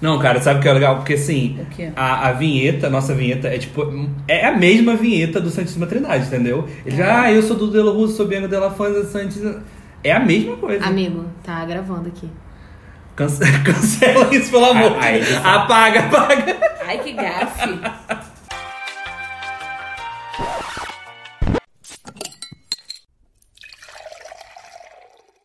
Não, cara, sabe o que é legal? Porque assim, a, a vinheta, a nossa vinheta, é tipo. É a mesma vinheta do Santíssima Trindade, entendeu? Ele já, ah, eu sou do Delo Russo, sou Bianca Della Fonza, Santíssima. É a mesma coisa. Amigo, tá gravando aqui. Cance- Cancela isso, pelo amor. Ah, aí, isso. apaga, apaga. Ai, que gafe.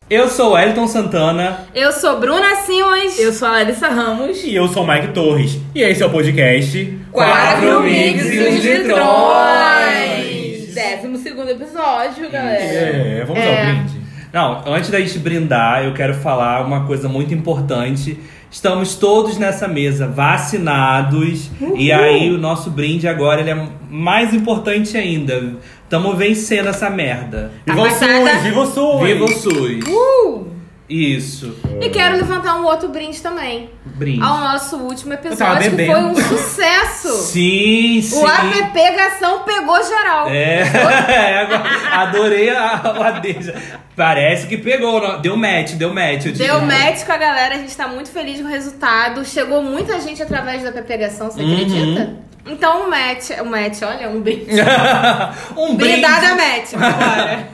Eu sou o Elton Santana. Eu sou Bruna Simões. Eu sou a Larissa Ramos. E eu sou o Mike Torres. E esse é o podcast. Quatro Mix e uns litrões. Décimo segundo episódio, galera. É, vamos É. ao brinde. Não, antes da gente brindar, eu quero falar uma coisa muito importante. Estamos todos nessa mesa vacinados. E aí o nosso brinde agora ele é mais importante ainda. Estamos vencendo essa merda. Viva o. SUS! Viva o SUS! Viva o SUS. Uh! Isso. E quero levantar um outro brinde também. Brinde. Ao nosso último episódio, que foi um sucesso. Sim, sim. O app Pegação pegou geral. É, é, agora- adorei a, o adeja. Parece que pegou, não- deu match, deu match. eu digo. Deu match com a galera, a gente tá muito feliz com o resultado. Chegou muita gente através da app Pegação, você Uhum. acredita? Então o match, o match, olha, um brinde. um brinde. Brindada match, agora.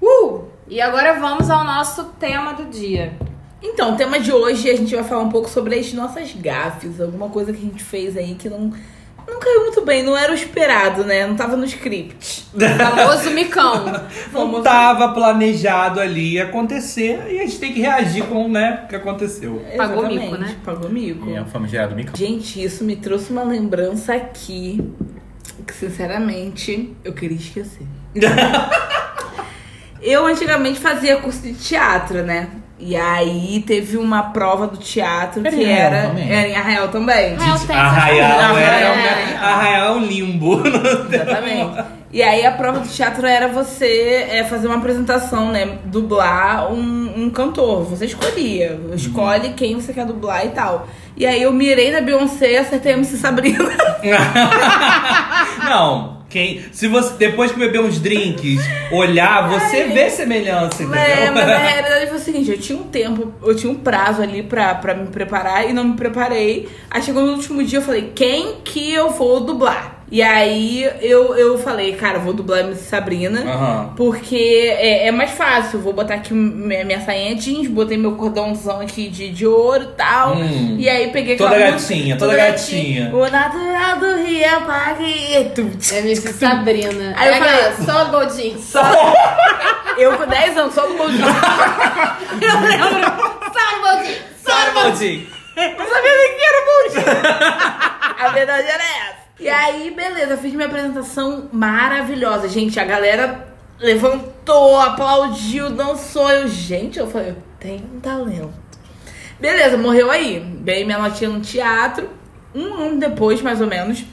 uh! E agora vamos ao nosso tema do dia. Então, o tema de hoje a gente vai falar um pouco sobre as nossas gafes. Alguma coisa que a gente fez aí que não, não caiu muito bem. Não era o esperado, né? Não tava no script. O famoso micão. Não tava planejado ali acontecer e a gente tem que reagir com né, o que aconteceu. Pagou Exatamente, mico, né? Pagou mico. É o famigerado Micão. Gente, isso me trouxe uma lembrança aqui que, sinceramente, eu queria esquecer. eu antigamente fazia curso de teatro, né? E aí teve uma prova do teatro Era que em Arraial era. também? Era em Arraial também. Arraial tem Arraial era, Arraial é um limbo. Exatamente. E aí a prova do teatro era você é, fazer uma apresentação, né? Dublar um, um cantor. Você escolhia. Escolhe quem você quer dublar e tal. E aí eu mirei na Beyoncé e acertei a MC Sabrina. Não, quem, se você depois que beber uns drinks, olhar, você vê semelhança, entendeu? É, mas a realidade foi o seguinte, eu tinha um tempo, eu tinha um prazo ali pra, pra me preparar e não me preparei. Aí chegou no último dia, eu falei, quem que eu vou dublar? E aí eu, eu falei, cara, vou dublar a MC Sabrina. Aham. Porque é, é mais fácil, eu vou botar aqui minha, minha sainha jeans, botei meu cordãozão aqui de, de ouro e tal. Hum. E aí peguei Toda aquela gatinha, música, toda gatinha. O natural do Rio é Paguito. MC Sabrina. Aí eu Pega falei- só o Goldinho. Só eu com 10 anos, só no boldinho. Eu lembro. Só o Goldinho. Só. Tadinho. Não sabia nem que era boldinho. A verdade era essa. E aí, beleza, fiz minha apresentação maravilhosa. Gente, a galera levantou, aplaudiu, dançou. Eu, gente, eu falei, eu tenho um talento. Beleza, morreu aí. Ganhei minha notinha no teatro. Um ano depois, mais ou menos,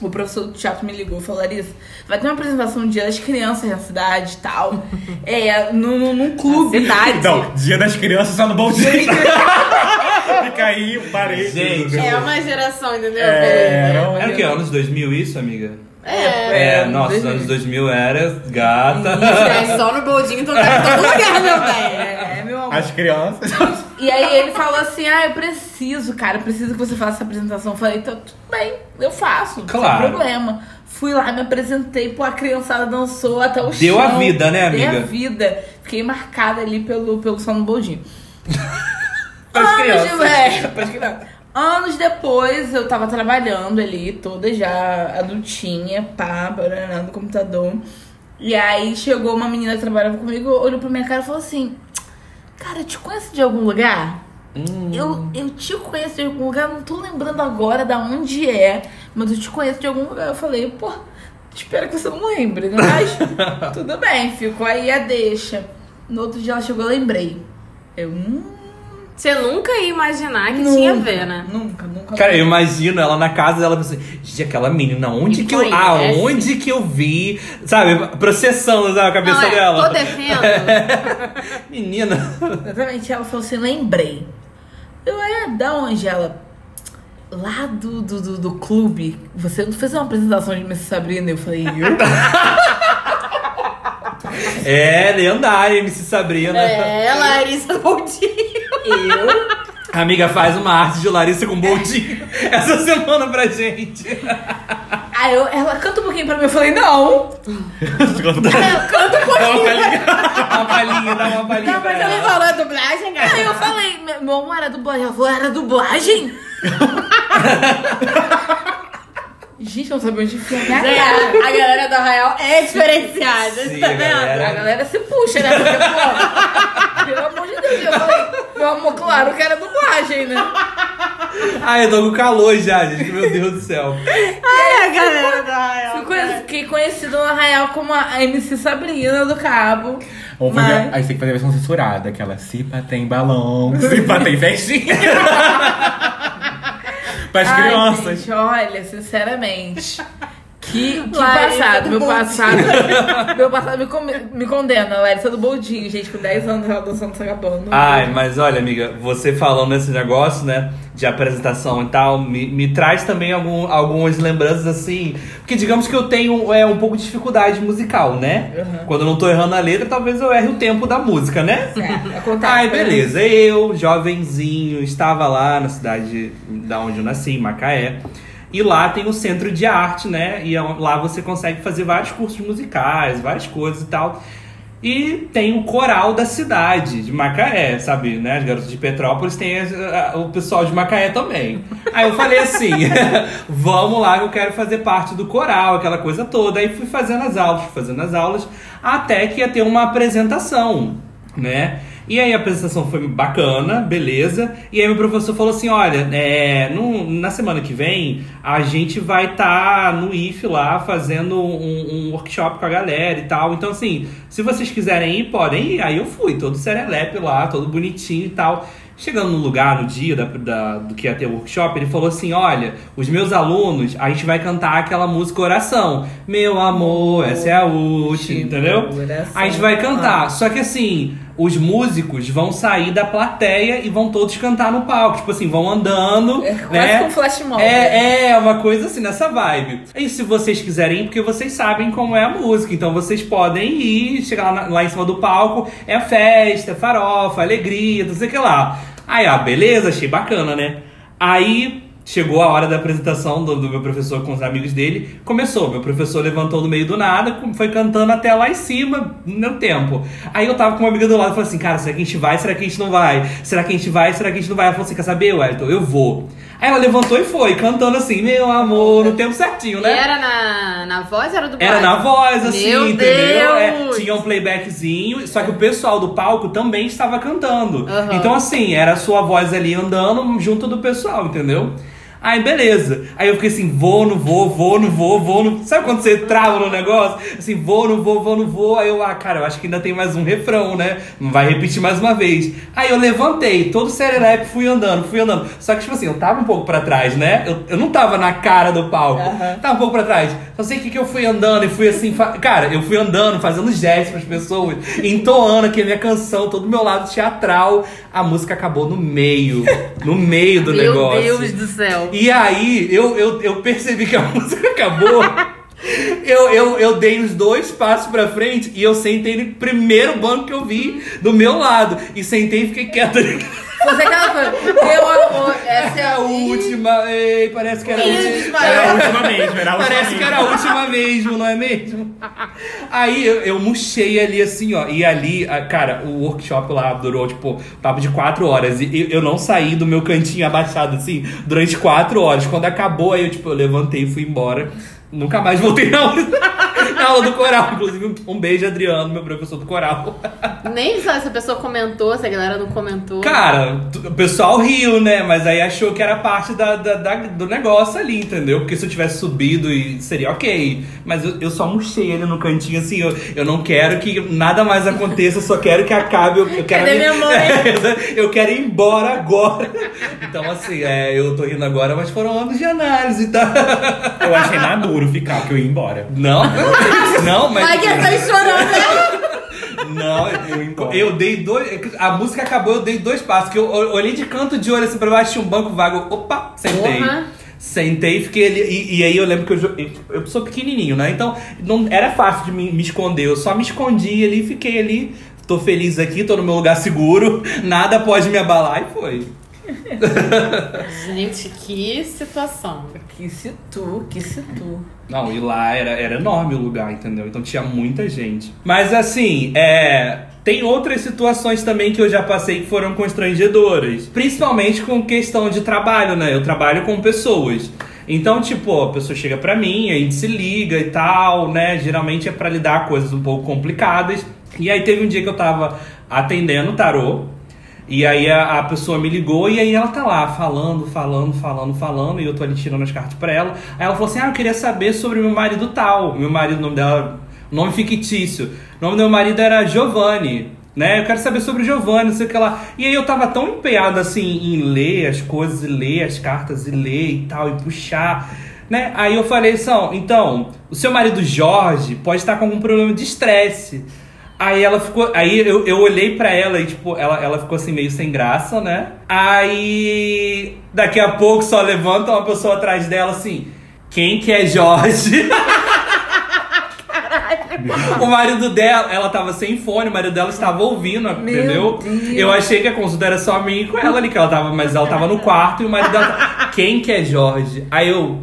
o professor do teatro me ligou e falou: Larissa, vai ter uma apresentação do Dia das Crianças na cidade e tal. É, num, clube. cidade. Então, dia das crianças só no bom dia. Fica aí, parei. Gente, É uma geração, entendeu? É, era Era o que? Anos 2000 isso, amiga? É. É, nossa, os anos 2000 era gata. É só no Goldinho, tô em todo lugar, meu bem. É, meu amor. As crianças. E aí ele falou assim: Ah, eu preciso, cara, eu preciso que você faça essa apresentação. Eu falei, então, tudo bem, eu faço, Claro. sem problema. Fui lá, me apresentei, pô, a criançada dançou até o chão. Deu a vida, né, amiga? a vida. Fiquei marcada ali pelo, pelo som no boldinho. Anos, crianças. de- é, crianças. Anos depois, eu tava trabalhando ali, toda já adultinha, pá, barará, no computador. E aí chegou uma menina que trabalhava comigo, olhou pra minha cara e falou assim: Cara, eu te conheço de algum lugar? Hum. Eu, eu te conheço de algum lugar, não tô lembrando agora da onde é, mas eu te conheço de algum lugar. Eu falei, pô, espero que você não lembre, né? Mas tudo bem, ficou aí a deixa. No outro dia ela chegou, eu lembrei. Eu, hum, Você nunca ia imaginar que nunca, tinha a ver, né? Nunca, nunca. Cara, eu imagino ela na casa dela pensando, gente, aquela menina, onde Me que eu. conhece? Aonde que eu vi? Sabe, processando sabe, a cabeça Não, é, dela. tô defendo. Menina. Exatamente, ela falou assim, lembrei. Eu, é, da onde ela? Lá do, do, do, do clube, você não fez uma apresentação de Miss Sabrina? Eu falei, eu? É, lendária, MC Sabrina. É, Larissa Goldinho. Eu? Amiga, faz uma arte de Larissa com boldinho essa semana pra gente. Aí eu, ela canta um pouquinho pra mim. Eu falei, não. Ela canta um pouquinho. Dá uma palhinha, dá uma palhinha. Não, pra mas ela. ele falou a dublagem, cara. Aí eu falei, meu amor, era dublagem. Ela falou, era dublagem? Gente, eu não sabia onde enfiar minha É, cara. a galera do Arraial é diferenciada, Sim, tá a vendo? galera- A galera se puxa, né? Porque, pô, pelo amor de Deus. Eu falei, meu amor, claro que era dublagem, né? Ai, eu tô com calor já, gente. Meu Deus do céu. Ai, a galera do Arraial. Fiquei conhecida no Arraial como a MC Sabrina do Cabo. Vamos fazer, Mas- aí tem que fazer a versão censurada, aquela Cipa tem balão, Cipa tem festinha. Para as Ai, crianças. gente, olha, sinceramente. Que, que Larissa passado, do meu Boldinho. passado. meu passado me, come- me condena, Larissa do Boldinho, gente, com 10 anos ela dançando sagabando. Ai, mas olha, amiga, você falando nesse negócio, né, de apresentação e tal, me, me traz também algum, algumas lembranças assim. Porque digamos que eu tenho é, um pouco de dificuldade musical, né? Uhum. Quando eu não tô errando a letra, talvez eu erre o tempo da música, né? É, acontece. Ai, beleza. Eu, jovenzinho, estava lá na cidade da onde eu nasci, em Macaé. E lá tem o centro de arte, né? E é- lá você consegue fazer vários cursos musicais, várias coisas e tal. E tem o coral da cidade, de Macaé, sabe? Né? As garotas de Petrópolis a- o pessoal de Macaé também. Aí eu falei assim: vamos lá, eu quero fazer parte do coral, aquela coisa toda. Aí fui fazendo as aulas, fazendo as aulas, até que ia ter uma apresentação, né? E aí a apresentação foi bacana, beleza. E aí meu professor falou assim: olha, é, no- na semana que vem a gente vai estar no IF lá fazendo um, um workshop com a galera e tal. Então, assim, se vocês quiserem ir, podem ir. Aí eu fui, todo serelepe lá, todo bonitinho e tal. Chegando no lugar, no dia da, da- do que ia ter o workshop, ele falou assim: Olha, os meus alunos, a gente vai cantar aquela música oração. Meu amor, essa é a última, entendeu? Oração. A gente vai cantar. Só que assim, os músicos vão sair da plateia e vão todos cantar no palco. Tipo assim, vão andando. É quase né? um flash mob. É, é, uma coisa assim, nessa vibe. E se vocês quiserem ir, porque vocês sabem como é a música. Então vocês podem ir, chegar lá, lá em cima do palco. É festa, é farofa, alegria, não sei o que lá. Aí, ah, beleza, achei bacana, né? Aí chegou a hora da apresentação do, do meu professor com os amigos dele. Começou, meu professor levantou no meio do nada, foi cantando até lá em cima, no tempo. Aí eu tava com uma amiga do lado e falei assim, cara, será que a gente vai? Será que a gente não vai? Será que a gente vai? Será que a gente não vai? Ela falou assim, quer saber, Wellington? Eu vou. Aí ela levantou e foi, cantando assim, meu amor, no tempo certinho, E né? era na, na voz era do Era na voz, assim, Meu entendeu? É, tinha um playbackzinho, só que o pessoal do palco também estava cantando. Aham. Então, assim, era a sua voz ali andando junto do pessoal, entendeu? Aí, beleza. Aí eu fiquei assim, vou, não vou, vou, não vou, vou, não... Sabe quando você trava no negócio? Assim, vou, não vou, vou, não vou. Aí eu, ah, cara, eu acho que ainda tem mais um refrão, né? Não vai repetir mais uma vez. Aí eu levantei, todo serelepe, fui andando, fui andando. Só que, tipo assim, eu tava um pouco pra trás, né? Eu, eu não tava na cara do palco. Aham. Tava um pouco pra trás. Só sei que, que eu fui andando e fui assim. fa- Cara, eu fui andando, fazendo gestos pras pessoas, entoando aqui a minha canção, todo o meu lado teatral. A música acabou no meio. No meio do Meu negócio. Deus do céu. E aí, eu, eu, eu percebi que a música acabou. Eu, eu, eu dei os dois passos pra frente e eu sentei no primeiro banco que eu vi do meu lado. E sentei e fiquei quieto. Você aquela coisa, meu amor, essa é a última. Ei, parece que era a última. Era a última mesmo, era a última Parece que era a última mesmo, não é mesmo? Aí eu, eu murchei ali assim, ó. E ali, cara, o workshop lá durou, tipo, papo de quatro horas. E eu, eu não saí do meu cantinho abaixado, assim, durante quatro horas. Quando acabou, aí eu, tipo, eu levantei e fui embora. Nunca mais voltei na aula, na aula do coral. Inclusive, um beijo, Adriano, meu professor do coral. Nem só essa pessoa comentou, se a galera não comentou. Cara, o pessoal riu, né? Mas aí achou que era parte da, da- da- do negócio ali, entendeu? Porque se eu tivesse subido, e seria ok. Mas eu, eu só murchei ele no cantinho assim. Eu, eu não quero que nada mais aconteça, eu só quero que acabe. Eu, eu quero Cadê minha mãe? eu quero ir embora agora. Então, assim, é, eu tô rindo agora, mas foram anos de análise, tá? Eu achei maduro ficar, que eu ia embora. Não, não, mas. Vai que eu tô chorando, né? Não, eu, eu dei dois. A música acabou, eu dei dois passos. Que eu olhei de canto de olho assim pra baixo, tinha um banco vago. Opa, sentei. Porra. Sentei e fiquei ali. E, e aí eu lembro que eu, eu sou pequenininho, né? Então não era fácil de me, me esconder. Eu só me escondi ali, fiquei ali. Tô feliz aqui, tô no meu lugar seguro. Nada pode me abalar e foi. Gente, que situação. Que se tu, que se tu. Não, e lá era, era enorme o lugar, entendeu? Então tinha muita gente. Mas assim, é. Tem outras situações também que eu já passei que foram constrangedoras. Principalmente com questão de trabalho, né? Eu trabalho com pessoas. Então, tipo, a pessoa chega pra mim, a gente se liga e tal, né? Geralmente é pra lidar com coisas um pouco complicadas. E aí teve um dia que eu tava atendendo o tarô. E aí a, a pessoa me ligou e aí ela tá lá falando, falando, falando, falando, e eu tô ali tirando as cartas pra ela. Aí ela falou assim: Ah, eu queria saber sobre meu marido tal. Meu marido, o nome dela, nome fictício. O nome do meu marido era Giovanni. Né? Eu quero saber sobre o Giovanni, sei o que lá. E aí eu tava tão empenhado assim em ler as coisas, e ler as cartas, e ler e tal, e puxar. Né? Aí eu falei então, o seu marido Jorge pode estar com algum problema de estresse. Aí ela ficou. Aí eu, eu olhei pra ela e, tipo, ela, ela ficou assim meio sem graça, né? Aí daqui a pouco só levanta uma pessoa atrás dela assim. Quem que é Jorge? o marido dela, ela tava sem fone, o marido dela estava ouvindo, entendeu? Deus. Eu achei que a consulta era só minha e com ela ali, que ela tava, mas ela tava no quarto e o marido dela. Quem que é Jorge? Aí eu.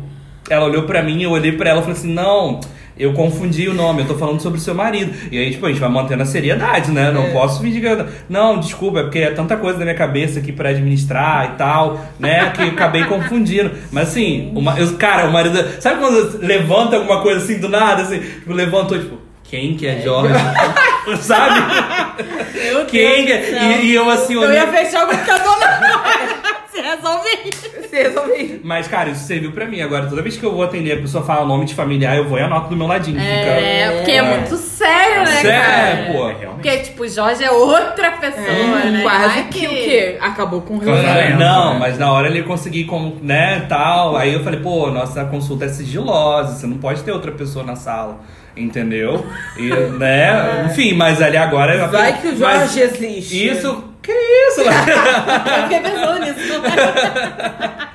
Ela olhou pra mim, eu olhei pra ela e falei assim: não. Eu confundi o nome, eu tô falando sobre o seu marido. E aí, tipo, a gente vai mantendo a seriedade, né? Não posso fingir que. eu- Não, desculpa, é porque é tanta coisa na minha cabeça aqui pra administrar e tal, né? Que eu acabei confundindo. Mas assim, uma, eu, cara, o marido. Sabe quando levanta alguma coisa assim do nada? Assim, tipo, levantou, tipo, quem que é Jorge? Sabe? Meu Quem Deus é? E, e eu assim, Eu ia fechar o computador. Se resolve isso. Você resolveu. Mas, cara, isso serviu pra mim. Agora, toda vez que eu vou atender, a pessoa fala nome de familiar, eu vou e anoto do meu ladinho. É, porque é muito sério, né, Sério, cara? pô. Realmente. Porque, tipo, Jorge é outra pessoa, né? Quase Vai que, o quê? Acabou com o relacionamento. É, não, né? mas na hora ele conseguir, como, né, tal. Aí eu falei, pô, nossa consulta é sigilosa, você não pode ter outra pessoa na sala. Entendeu? E, né? Enfim, mas ali agora. Vai que o mas Jorge existe. Isso. Que isso? Eu fiquei pensando nisso.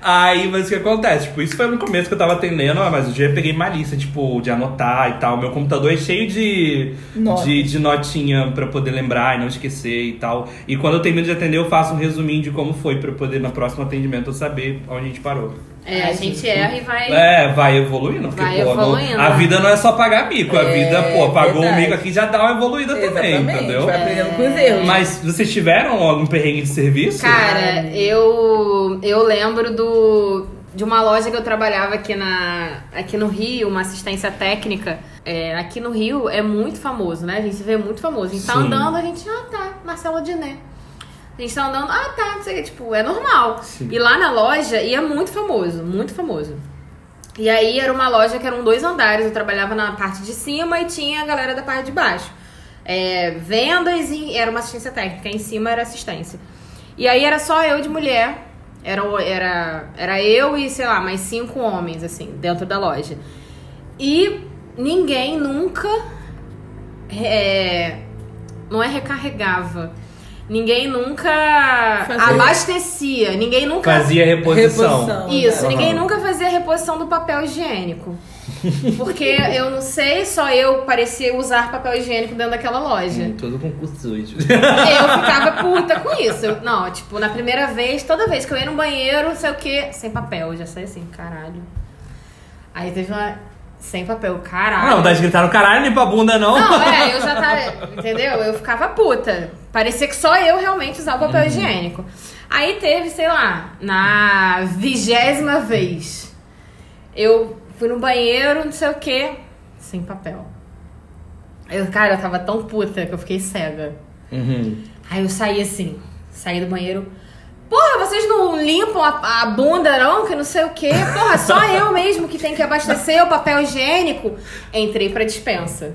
Aí, mas o que acontece? Tipo, isso foi no começo que eu tava atendendo, mas eu já peguei malícia, tipo, de anotar e tal. Meu computador é cheio de, Nota. de, de notinha pra eu poder lembrar e não esquecer e tal. E quando eu termino de atender, eu faço um resuminho de como foi pra eu poder, no próximo atendimento, eu saber onde a gente parou. É, a gente erra e vai. É, vai evoluindo. Porque, Vai pô, não- evoluindo, a vida não é só pagar mico. A É, vida, pô, pagou o verdade. mico aqui já dá uma evoluída também, Exatamente. entendeu? Vai aprendendo com os erros. Mas vocês tiveram algum perrengue de serviço? Cara, eu, eu lembro do, de uma loja que eu trabalhava aqui, na, aqui no Rio, uma assistência técnica. É, aqui no Rio é muito famoso, né? A gente vê muito famoso. A gente tá Sim. andando, a gente, ah tá, Marcelo Diné. A gente tá andando, ah tá, não sei o que, tipo, é normal. Sim. E lá na loja ia muito famoso, muito famoso. E aí era uma loja que eram dois andares, eu trabalhava na parte de cima e tinha a galera da parte de baixo. É, vendas e era uma assistência técnica, em cima era assistência. E aí era só eu de mulher, era, era, era eu e, sei lá, mais cinco homens, assim, dentro da loja. E ninguém nunca. é, não é recarregava. Ninguém nunca Fazia- abastecia. Ninguém nunca Fazia reposição. Reposição. isso, Aham. ninguém nunca fazia reposição do papel higiênico. Porque eu não sei, só eu parecia usar papel higiênico dentro daquela loja. Hum, Todo concurso sujo. Eu ficava puta com isso. Eu- não, tipo, na primeira vez, toda vez que eu ia no banheiro, não sei o que, sem papel. Eu já saí assim, caralho. Aí teve uma. Sem papel, caralho. Não, tá gritaram caralho, limpa a bunda, não. Não, é, eu já tava. Entendeu? Eu ficava puta. Parecia que só eu realmente usava papel higiênico. Aí teve, sei lá, na vigésima vez. Eu fui no banheiro, não sei o que, sem papel. Eu, cara, eu tava tão puta que eu fiquei cega. Uhum. Aí eu saí assim, saí do banheiro. Porra, vocês não limpam a, a bunda, não? Que não sei o quê. Porra, só eu mesmo que tem que abastecer o papel higiênico. Entrei pra dispensa.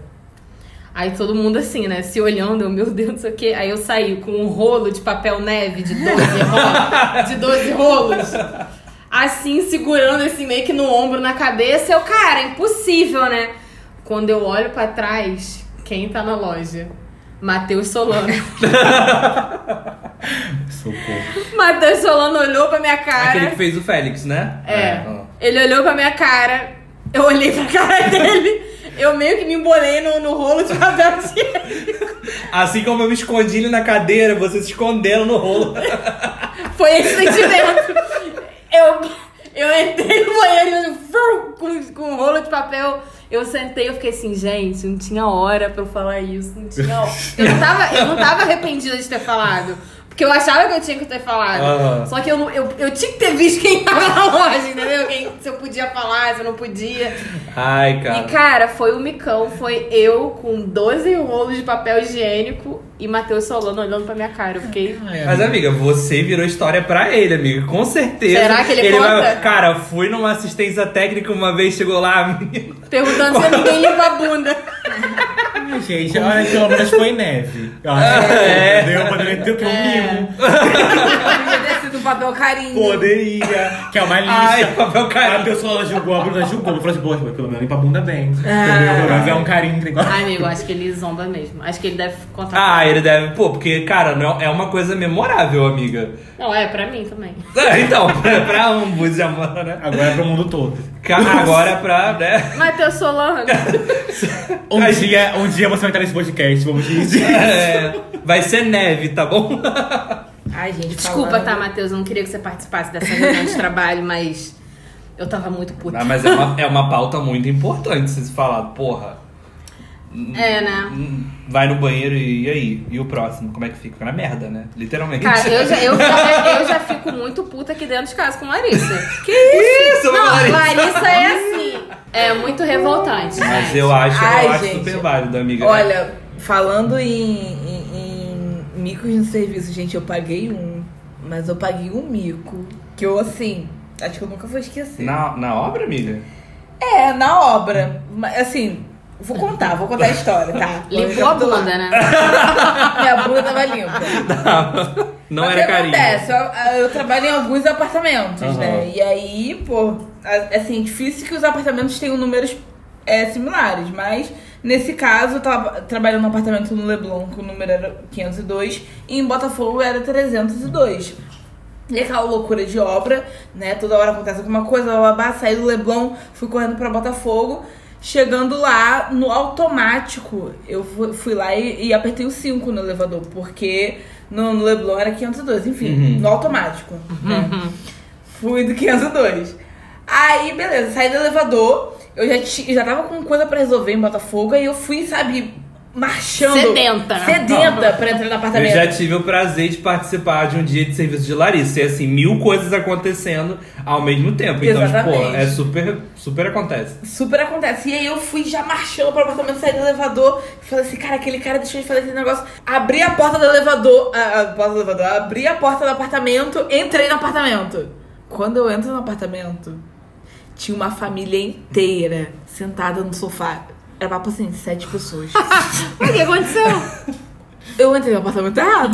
Aí todo mundo assim, né? Se olhando, eu, meu Deus, não sei o quê. Aí eu saí com um rolo de papel neve de 12 rolos. de 12 rolos. Assim, segurando assim, meio que no ombro, na cabeça. Eu, cara, impossível, né? Quando eu olho pra trás, quem tá na loja? Matheus Solano. Socorro. Matheus Solano olhou pra minha cara. Aquele que fez o Félix, né? É. Ah. Ele olhou pra minha cara. Eu olhei pra cara dele. Eu meio que me embolei no, no rolo de papel higiênico. Assim como eu me escondi ele na cadeira, você se escondendo no rolo. Foi esse sentimento. Eu, eu entrei no banheiro com, com um rolo de papel. Eu sentei e fiquei assim, gente, não tinha hora pra eu falar isso. Não tinha hora. Eu não tava, eu não tava arrependida de ter falado. Porque eu achava que eu tinha que ter falado. Aham. Só que eu, eu, eu tinha que ter visto quem tava na loja, entendeu? Quem, se eu podia falar, se eu não podia. Ai, cara. E, cara, foi o micão. Foi eu com 12 rolos de papel higiênico e Matheus Solano olhando pra minha cara. Eu fiquei... Mas, amiga, você virou história pra ele, amiga. Com certeza. Será que ele vai- conta? Cara, fui numa assistência técnica uma vez, chegou lá. Perguntando se ninguém limpa a bunda. Ai, gente, olha, pelo menos foi neve. Eu acho que É. deu, poderia ter o que? Um mimo. Um papel carinho. Poderia. Que é uma lixa. Ai, papel A carinho. pessoa ela julgou, a Bruna julgou. Eu falei assim, poxa, mas pelo menos limpa a bunda bem. Ah. Pelo menos é um carinho. Ai, amigo, acho que ele zomba mesmo. Acho que ele deve contar. Ah, ele deve. Pô, porque, cara, não é uma coisa memorável, amiga. Não, é pra mim também. É, Então, pra, pra ambos, amor, né? Agora é pro mundo todo. Agora pra, né? Matheus Solano. Um Ai, dia, um dia você vai entrar nesse podcast, vamos dizer. É, vai ser neve, tá bom? Ai, gente, Desculpa, falando- tá, Matheus? Eu não queria que você participasse dessa reunião de trabalho, mas eu tava muito puta. Ah, mas é uma, é uma pauta muito importante se falar, porra. É, né? Vai no banheiro e, e aí? E o próximo? Como é que fica? Fica na merda, né? Literalmente. Cara, eu já, eu, já, eu já fico muito puta aqui dentro de casa com Larissa. Que isso, Não, Larissa? Larissa é assim. É muito revoltante. Mas gente. eu acho, Ai, eu acho gente. super válido, amiga. Olha, falando em, em micos no serviço, gente, eu paguei um. Mas eu paguei um mico. Que eu, assim, acho que eu nunca vou esquecer. Na, na obra, amiga? É, na obra. Mas, Assim, vou contar, vou contar a história, tá? Limpou a bunda, né? Minha bunda tava limpa. Não Mas era o que carinho. acontece? Eu, eu trabalho em alguns apartamentos, Aham. né? E aí, pô, assim, difícil que os apartamentos tenham números é, similares, mas nesse caso, eu tava trabalhando num apartamento no Leblon, que o número era 502, e em Botafogo era 302. E aquela loucura de obra, né? Toda hora acontece alguma coisa, babá, saí do Leblon, fui correndo pra Botafogo. Chegando lá, no automático, eu fu- fui lá e, e apertei o 5 no elevador, porque no, no Leblon era 502, enfim, Uhum. no automático. Né? Fui do 502. Aí, beleza, saí do elevador, eu já, ti- já tava com coisa pra resolver em Botafogo, aí eu fui, sabe, marchando. Sedenta. Sedenta pra entrar no Eu apartamento. já tive o prazer de participar de um dia de serviço de Larissa. E assim, mil coisas acontecendo ao mesmo tempo. Então, tipo, Exatamente. é super, super acontece. Super acontece. E aí eu fui já marchando pro apartamento, saí do elevador. Falei assim, cara, aquele cara deixou de fazer aquele negócio. Abri a porta do elevador. A, a porta do elevador. Abri a porta do apartamento, entrei no apartamento. Quando eu entro no apartamento, tinha uma família inteira sentada no sofá. Era papo assim, sete pessoas. O que aconteceu? Eu entrei no apartamento errado.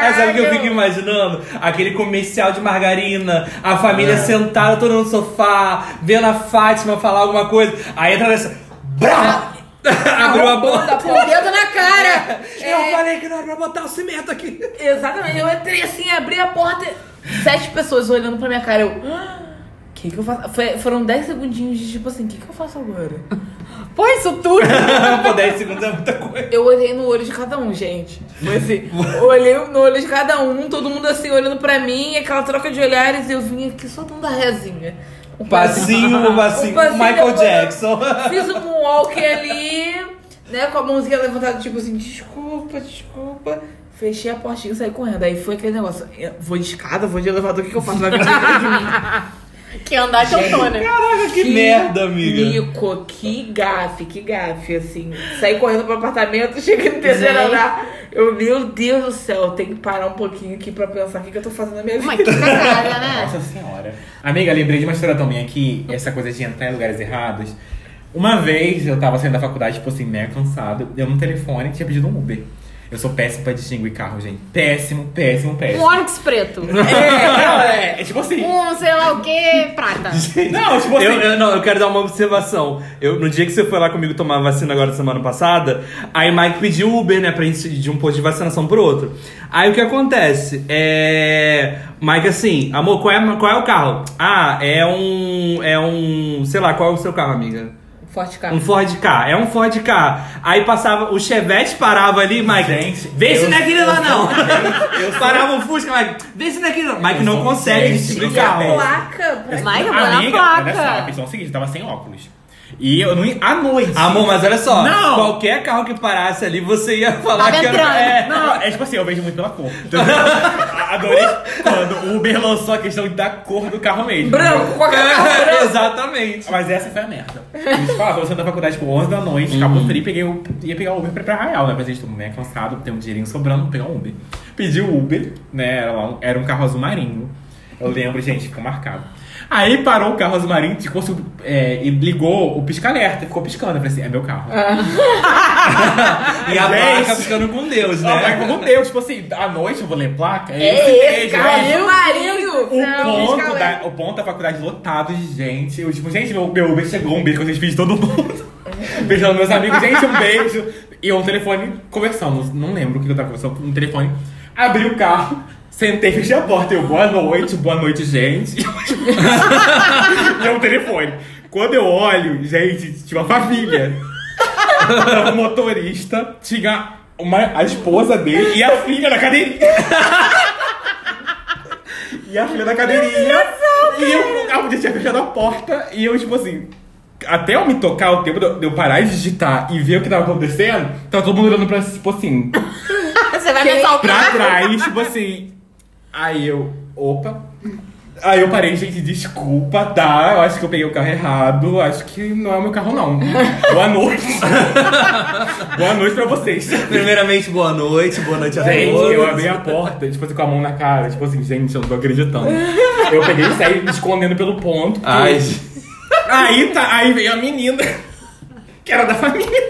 É, sabe o que eu fico imaginando? Aquele comercial de margarina, a família sentada toda no sofá, vendo a Fátima falar alguma coisa. Aí entra nessa. Brá! Abriu a porta. Com o dedo na cara. Eu falei que não era pra botar o cimento aqui. Exatamente, eu entrei assim, abri a porta, sete pessoas olhando pra minha cara. Eu. "Ah, que que eu faço? Foi- foram 10 segundinhos de tipo assim, o que, que eu faço agora? Pô, isso tudo. Pô, 10 segundos é muita coisa. Eu olhei no olho de cada um, gente. Foi assim, olhei no olho de cada um, todo mundo assim olhando pra mim, aquela troca de olhares, e eu vim aqui só dando a rezinha. Um Passinho, passinho. Um passinho, Michael Jackson. Fiz um walk ali, né, com a mãozinha levantada, tipo assim, desculpa, desculpa. Fechei a portinha e saí correndo. Aí foi aquele negócio, eu vou de escada, vou de elevador, o que, que eu faço? Vai vir atrás de mim. Que andar que eu tô, né? Caraca, que, merda, amiga. Mico, que gafe, que gafe, assim. Saí correndo pro apartamento, cheguei no terceiro andar. Eu, meu Deus do céu, eu tenho que parar um pouquinho aqui pra pensar o que, que eu tô fazendo na minha vida. Mas que cagada, né? Nossa senhora. Amiga, lembrei de uma história também aqui, essa coisa de entrar em lugares errados. Uma vez eu tava saindo da faculdade, tipo assim, meio cansado, eu no telefone tinha pedido um Uber. Eu sou péssimo pra distinguir carro, gente. Péssimo, péssimo, Um péssimo. Onix preto. É, não, é, é tipo assim. Um, sei lá o que, prata. Não, tipo assim. Eu, eu- não, eu quero dar uma observação. Eu, no dia que você foi lá comigo tomar vacina agora semana passada, aí Mike pediu Uber, né, pra gente ir de um posto de vacinação pro outro. Aí o que acontece? É. Mike, assim, amor, qual é, qual é o carro? Ah, é um. É um. Sei lá, qual é o seu carro, amiga? Forte K. Um Ford K, é um Ford K. Aí passava, o Chevette parava ali, Mike. Gente, vê se não é aquele lá não. eu parava o Fusca, Mike. Vê se não é aquele lá. Mike não consegue Gente, distinguir a carro. placa? Mike, eu vou na placa. olha só, a questão é o seguinte, eu tava sem óculos. E eu não ia. À noite. Amor, mas olha só. Não. Qualquer carro que parasse ali, você ia falar Tava que era. entrando. É. Não, é tipo assim, eu vejo muito pela cor. Adorei quando o Uber lançou a questão da cor do carro mesmo. Branco, qualquer carro branco. exatamente. Mas essa foi a merda. Tava saindo da faculdade tipo 11 da noite, Cabo Frio, peguei o, ia pegar o Uber pra ir pra Arraial, né? Mas a gente tô meio cansado, tem um dinheirinho sobrando, vou pegar um Uber. Pedi o Uber, né? Era, lá um, era um carro azul marinho. Eu lembro, gente, ficou marcado. Aí parou o carro azul marinho ficou, é, e ligou o pisca-alerta, ficou piscando. Eu falei assim, é meu carro. E a Gente. placa ficando com Deus, né? com Deus, tipo assim, à noite eu vou ler placa. É, É esse mesmo, carro é. azul marinho. O Não, ponto, da, o ponto da faculdade lotado de gente. Eu, tipo, gente, meu, meu Uber chegou, um beijo que eu fiz de todo mundo. Beijando meus amigos, gente, um beijo. E eu no telefone conversamos. Não lembro o que eu tava conversando no telefone. Abri o carro, sentei, fechei a porta. Eu, boa noite, boa noite, gente. e eu no telefone. Quando eu olho, gente, tinha uma família. Tava o motorista, tinha uma, a esposa dele e a filha na cadeirinha. E a filha da cadeirinha. e eu, carro já tinha fechado a porta. E eu, tipo assim, até eu me tocar, o tempo de eu- parar de digitar e ver o que tava acontecendo, tava todo mundo olhando pra, tipo assim, Você vai me saltar? pra trás, tipo assim. Aí eu, opa. Aí eu parei, gente, desculpa, tá? Eu acho que eu peguei o carro errado. Acho que não é o meu carro, não. Boa noite. Boa noite pra vocês. Primeiramente, boa noite, boa noite a Gente, todos. eu abri a porta, tipo assim, com a mão na cara, tipo assim, gente, eu não tô acreditando. Eu peguei e saí me escondendo pelo ponto. Ai, Aí tá, aí veio a menina, que era da família.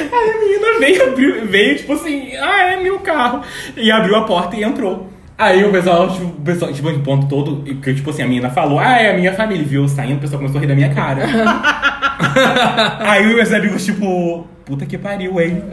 Aí a menina veio, abriu, veio, tipo assim, ah, é meu carro. E abriu a porta e entrou. Aí o pessoal, tipo, o pessoal, tipo, de ponto todo, que, tipo assim, a menina falou, ah, é a minha família, viu? Saindo, o pessoal começou a rir da minha cara. Aí os meus amigos, tipo, puta que pariu, hein?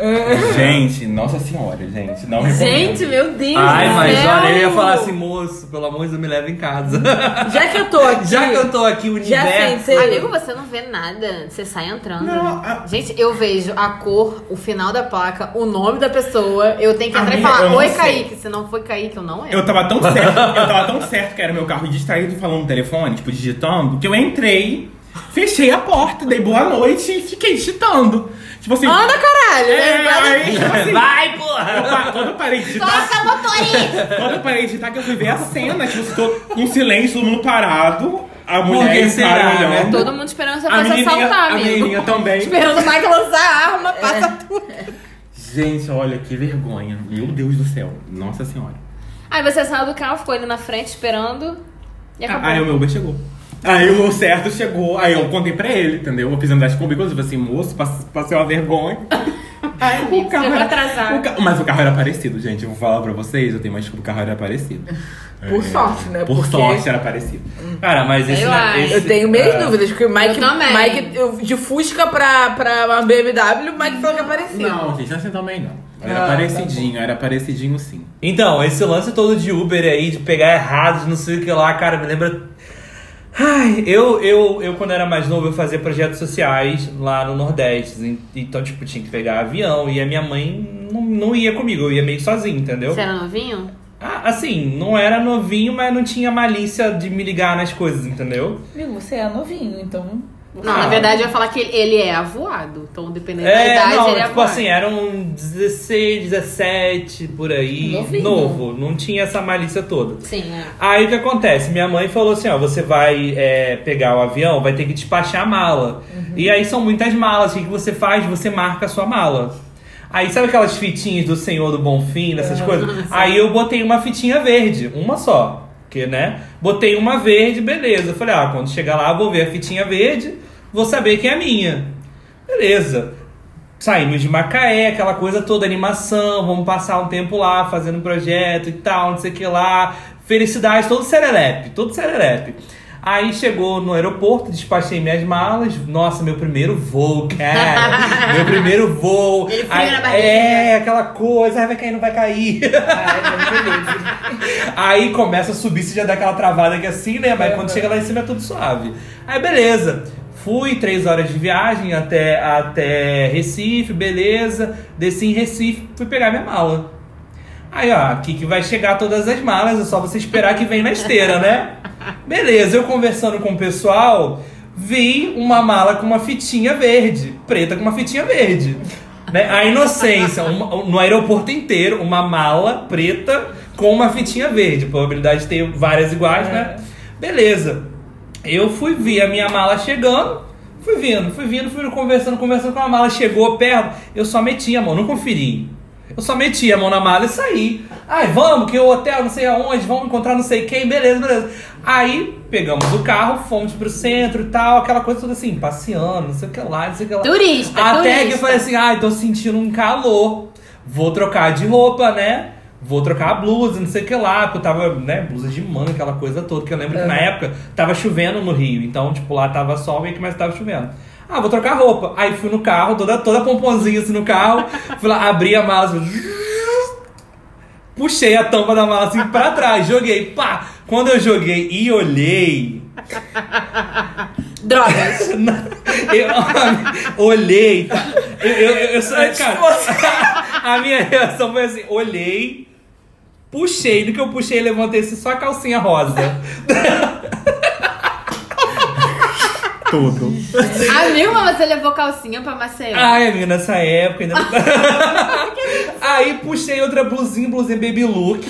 gente, nossa senhora, gente, não recomendo. Gente, meu Deus Ai, do mas céu. olha, eu ia falar assim, moço, pelo amor de Deus, me leva em casa. Já que eu tô aqui. Já que eu tô aqui, o Já universo. sentei. Amigo, você não vê nada. Você sai entrando. Não, a- Gente, eu vejo a cor, o final da placa, o nome da pessoa. Eu tenho que entrar Amiga, e falar, oi, sei. Kaique. Se não foi Kaique, eu não entro. Eu tava tão certo, eu tava tão certo que era meu carro e distraído falando no telefone, tipo, digitando, que eu entrei, fechei a porta, dei boa noite e fiquei digitando. Tipo assim. Anda, caralho. é, né? aí, tipo assim, Vai, porra! quando eu parei de digitar. Toca motorista! Quando eu parei de digitar, que eu fui ver a cena, tipo, estou em silêncio, todo mundo parado, a mulher que e o cara será, né? olhando. Todo mundo esperando você A menininha, assaltar, a amigo. menininha também. Esperando o Mike lançar a arma, passa tudo. Gente, olha que vergonha. Meu Deus do céu. Nossa senhora. Aí você saiu do carro, ficou ali na frente esperando e acabou. Aí o meu Uber chegou. Aí o certo chegou, aí eu contei pra ele, entendeu? Eu fiz andar comigo, eu falei assim, moço, pass- passei uma vergonha. Aí Amigo, chegou atrasado. o ca- Mas o carro era parecido, gente. Eu vou falar pra vocês, eu tenho mais que o carro era parecido. Por sorte, né? Por Porque- sorte era parecido. Cara, mas esse. Né, esse- Eu tenho minhas é. dúvidas, porque o Mike, Eu também. Mike eu- de Fusca pra, pra uma BMW, o Mike falou que é parecido. Não, gente, assim também não. Era Ah, tá parecidinho, era parecidinho sim. Então, esse lance todo de Uber aí, de pegar errado, de não sei o que lá, cara, me lembra. Ai, eu, eu, eu quando era mais novo, eu fazia projetos sociais lá no Nordeste. Então, tipo, tinha que pegar avião e a minha mãe não, não ia comigo, eu ia meio sozinho, entendeu? Você era novinho? Ah, assim, não era novinho, mas não tinha malícia de me ligar nas coisas, entendeu? Amigo, você é novinho, então. Não, Ah. na verdade eu ia falar que ele é avoado. Então, dependendo da É, idade, não, ele é tipo avoado. assim, eram 16, 17, por aí. Novinho. Novo, não tinha essa malícia toda. Sim, é. Aí o que acontece? Minha mãe falou assim: ó, você vai é, pegar o avião, vai ter que despachar a mala. E aí são muitas malas. O que, você faz? Você marca a sua mala. Aí sabe aquelas fitinhas do Senhor do Bom Fim, dessas coisas? Aí eu botei uma fitinha verde, uma só. Que, né? Botei uma verde, beleza. Eu falei, ah, quando chegar lá, vou ver a fitinha verde, vou saber que é a minha. Beleza. Saímos de Macaé, aquela coisa toda, animação, vamos passar um tempo lá fazendo projeto e tal, não sei o que lá. Felicidade, todo serelepe, todo serelepe. Aí chegou no aeroporto, despachei minhas malas. Nossa, meu primeiro voo, cara. meu primeiro voo. Ele Aí- na barriga. É, aquela coisa, ai, vai cair, não vai cair. Aí começa a subir, você já dá aquela travada aqui assim, né? Mas quando chega lá em cima é tudo suave. Aí beleza. Fui três horas de viagem até, até Recife, beleza. Desci em Recife, fui pegar minha mala. Aí, ó, aqui que vai chegar todas as malas, é só você esperar que vem na esteira, né? Beleza, eu conversando com o pessoal, vi uma mala com uma fitinha verde, preta com uma fitinha verde. Né? A inocência, uma- no aeroporto inteiro, uma mala preta com uma fitinha verde. Probabilidade de ter várias iguais, né? Beleza. Eu fui ver a minha mala chegando, fui vindo, fui vindo, fui conversando, conversando com a mala, chegou perto, eu só meti a mão, não conferi. Eu só meti a mão na mala e saí. Ai, vamos, que o hotel não sei aonde, vamos encontrar não sei quem, beleza, beleza. Aí pegamos o carro, fomos pro centro e tal, aquela coisa toda assim, passeando, não sei o que lá, não sei o que lá. Turista, Até turista. que eu falei assim, ai, tô sentindo um calor. Vou trocar de roupa, né? Vou trocar a blusa, não sei o que lá, porque eu tava, né, blusa de manga, aquela coisa toda. Que eu lembro que na época tava chovendo no Rio, então, tipo, lá tava sol meio que mais tava chovendo. Ah, vou trocar roupa. Aí fui no carro, toda, toda pomponzinha assim no carro, fui lá, abri a mala, assim, puxei a tampa da mala assim pra trás, joguei, pá! Quando eu joguei e olhei, Drogas. eu olhei, tá? Eu, eu, eu, eu cara, a minha reação foi assim, olhei, puxei, no que eu puxei, levantei assim, só a calcinha rosa. Tudo. Amigo, mas você levou calcinha pra Maceió. Ai, amiga, nessa época ainda. Aí puxei outra blusinha, blusinha baby look.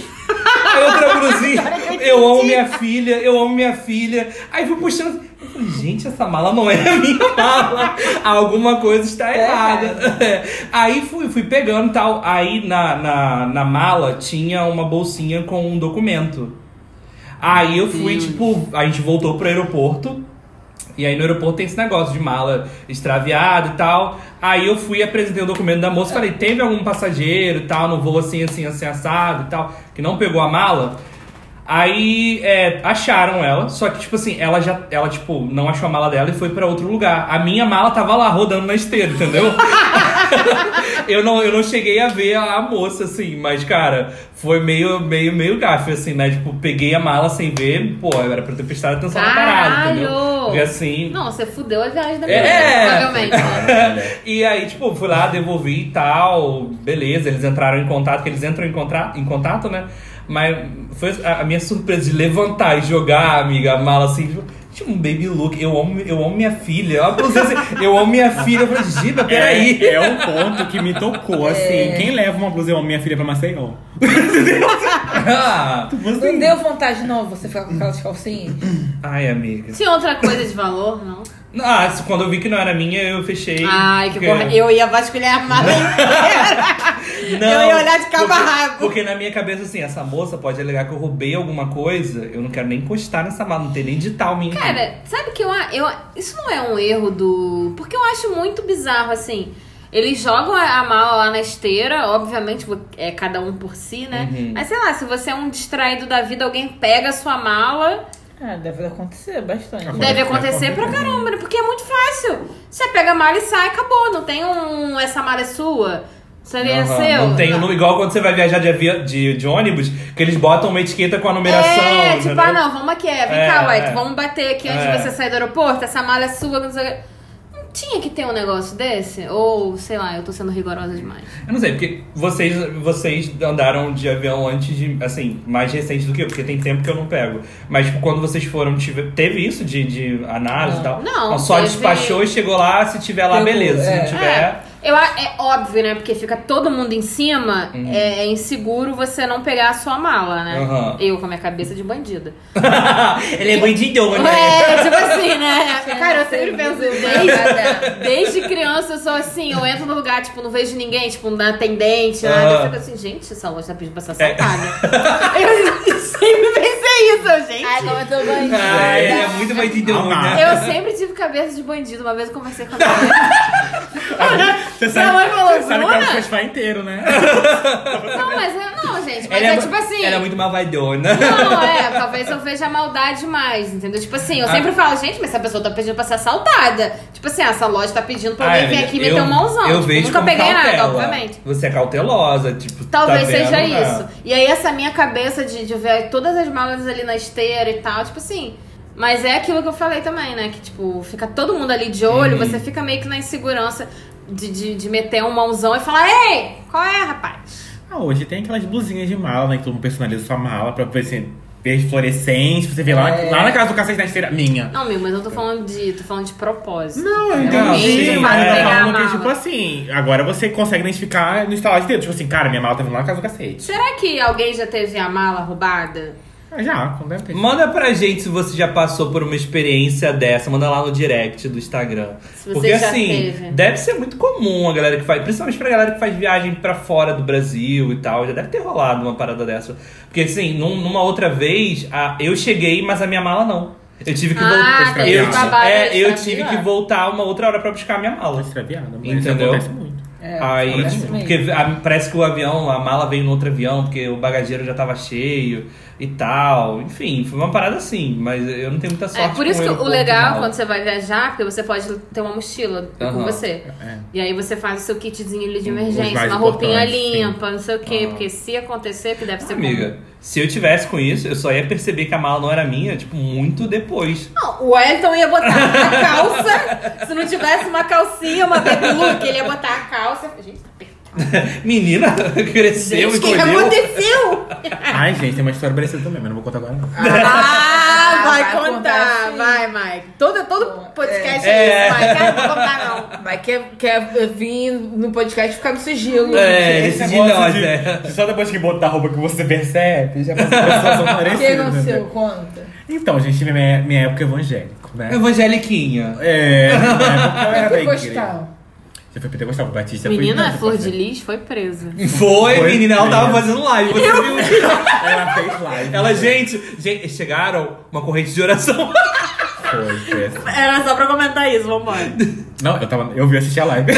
Aí outra blusinha, eu amo minha filha, eu amo minha filha. Aí fui puxando. Eu falei, gente, essa mala não é a minha mala. Alguma coisa está errada. Aí fui, fui pegando e tal. Aí na, na, na mala tinha uma bolsinha com um documento. Aí eu fui, tipo, a gente voltou pro aeroporto. E aí no aeroporto tem esse negócio de mala extraviada e tal. Aí eu fui apresentei o documento da moça, falei, teve algum passageiro e tal, no voo assim, assim, assim, assado e tal, que não pegou a mala. Aí é, acharam ela, só que, tipo assim, ela já, ela, tipo, não achou a mala dela e foi pra outro lugar. A minha mala tava lá rodando na esteira, entendeu? eu, não, eu não cheguei a ver a, a moça, assim, mas, cara, foi meio, meio, meio gafe, assim, né? Tipo, peguei a mala sem ver, pô, era pra ter prestado atenção na parada, entendeu? Caralho! Porque assim. Não, você fudeu a viagem da minha É. provavelmente. Né? e aí, tipo, fui lá, devolvi e tal, beleza, eles entraram em contato, que eles entram em, contra- em contato, né? Mas foi a minha surpresa de levantar e jogar, amiga, a mala assim, tipo, um baby look, eu amo, eu amo minha filha. Ela falou assim, eu amo minha filha. Eu falei, Giba, peraí. É, é um ponto que me tocou, assim. Quem leva uma blusa eu amo minha filha pra Maceió? Ah, Não deu vontade, não, você ficar com aquelas calcinhas? Ai, amiga. Tinha outra coisa de valor, não? Ah, quando eu vi que não era minha, eu fechei. Ai, que Porque- porra. Eu ia vasculhar a mala inteira. Não, eu ia olhar de cabo a porque- rabo. Porque na minha cabeça, assim, essa moça pode alegar que eu roubei alguma coisa, eu não quero nem encostar nessa mala, não tem nem digital minha. Cara, sabe que eu, eu. Isso não é um erro do. Porque eu acho muito bizarro, assim. Eles jogam a, a mala lá na esteira, obviamente, é cada um por si, né? Uhum. Mas sei lá, se você é um distraído da vida, alguém pega a sua mala. Ah, deve acontecer bastante. Acontece. Deve acontecer pra caramba, né? Porque é muito fácil. Você pega a mala e sai, acabou. Não tem um. Essa mala é sua. Seria Aham, seu. Não tem um, igual quando você vai viajar de, avi- de, de ônibus, que eles botam uma etiqueta com a numeração. É, tipo, entendeu? ah, não, vamos aqui, é, vem É, cá, ué, é. vamos bater aqui antes É. de você sair do aeroporto, essa mala é sua, não sei o quê. Tinha que ter um negócio desse? Ou, sei lá, eu tô sendo rigorosa demais. Eu não sei, porque vocês, vocês andaram de avião antes de, assim, mais recente do que eu, porque tem tempo que eu não pego. Mas, tipo, quando vocês foram, tive- teve isso de, de análise Não. e tal? Não, Só teve- despachou e chegou lá, se tiver lá, beleza. Se é. não tiver... É, eu, é óbvio, né? Porque fica todo mundo em cima, Uhum. é, é inseguro você não pegar a sua mala, né? Ahum. Eu com a minha cabeça de bandida. Ele é bandidão, né? É, tipo assim, né? Cara, eu sempre penso, desde, Desde... desde criança eu sou assim, eu entro no lugar, tipo, não vejo ninguém, tipo, não dá atendente, nada. Eu fico assim, gente, essa loja tá pedindo pra ser assaltada. eu sempre pensei isso, gente. Ai, como eu tô bandido. Ah, ele é muito Ah, né? Eu sempre tive cabeça de bandido. Uma vez eu conversei com a minha mãe. Você Minha mãe falou, você sabe que é o Bruna? festival inteiro, né? Não, mas eu- não, gente. Mas Ela é, tipo assim. Ela é muito malvadona. Não, é, talvez eu veja maldade mais, entendeu? Tipo assim, eu sempre falo, gente, mas essa pessoa tá pedindo pra ser assaltada. Tipo assim, ah, essa loja tá pedindo pra Ah, alguém vir amiga, aqui e meter eu- um mãozão. Eu Tipo, vejo nunca como peguei cautela. nada, obviamente. Você é cautelosa, tipo, Talvez tá vendo, seja né? isso. E aí, essa minha cabeça de, de ver todas as malas ali na esteira e tal, tipo assim, Mas é aquilo que eu falei também, né? Que, tipo, fica todo mundo ali de olho, Uhum. você fica meio que na insegurança, de, de de, meter um mãozão e falar, ei, qual é, rapaz? Ah, hoje tem aquelas blusinhas de mala, né? Que todo mundo personaliza sua mala pra ver se ver fluorescente, você vê lá, É. lá na casa do cacete na esteira. Minha. Não, meu, mas eu tô falando de. tô falando de propósito. Não, eu entendi. mas é. eu tô Pegar a falando que, tipo assim, agora você consegue identificar no instalar de dedo. Tipo assim, cara, minha mala tá vindo lá na casa do cacete. Será que alguém já teve a mala roubada? Ah, Já, com ter. Manda pra gente se você já passou por uma experiência dessa. Manda lá no direct do Instagram. Se você Porque já assim, teve. deve ser muito comum a galera que faz, principalmente pra galera que faz viagem pra fora do Brasil e tal. Já deve ter rolado uma parada dessa. Porque assim, num- numa outra vez, a- eu cheguei, mas a minha mala não. Eu tive que Ah, voltar. Eu, é, eu tive que voltar uma outra hora pra buscar a minha mala. Extraviada, mas isso Entendeu? acontece muito. É, Aí, tipo, porque a- parece que o avião, a mala veio no outro avião, porque o bagageiro já tava cheio e tal. Enfim, foi uma parada assim, mas eu não tenho muita sorte. É, por isso com que o legal mal. quando você vai viajar, porque você pode ter uma mochila com Aham. você. É. E aí você faz o seu kitzinho ali de emergência, uma roupinha importantes, sim. limpa, não sei o quê. Aham. Porque se acontecer, que deve ser Amiga, se eu tivesse com isso, eu só ia perceber que a mala não era minha, tipo, muito depois. Não, o Wellington ia botar a calça. se não tivesse uma calcinha, uma baby look, ele ia botar a calça. Gente. Menina, cresceu Gente, e o que aconteceu? Ai, gente, tem uma história parecida também, mas não vou contar agora não. Ah, vai, vai contar. contar, vai, Mike. Todo, todo podcast é, É. isso, Mike. Ah, não vou contar, não. Mas quer, quer vir no podcast e ficar no sigilo. É, Esse de nós, de- é. de Só depois que botar a roupa que você percebe, já passa uma situação O que parecida. aconteceu? entendeu? Conta. Então, gente, minha, minha época evangélico, né? Evangeliquinha. É, na época eu era da igreja. Você foi pentecostal, Batista foi Menina, não, Flor de Lis foi presa. Foi, Foi menina, ela tava fazendo live, você viu? Ela fez live. Ela, gente, gente, chegaram uma corrente de oração. Foi, foi assim. Era só pra comentar isso, vambora. Não, eu tava. Eu vi assistir a live.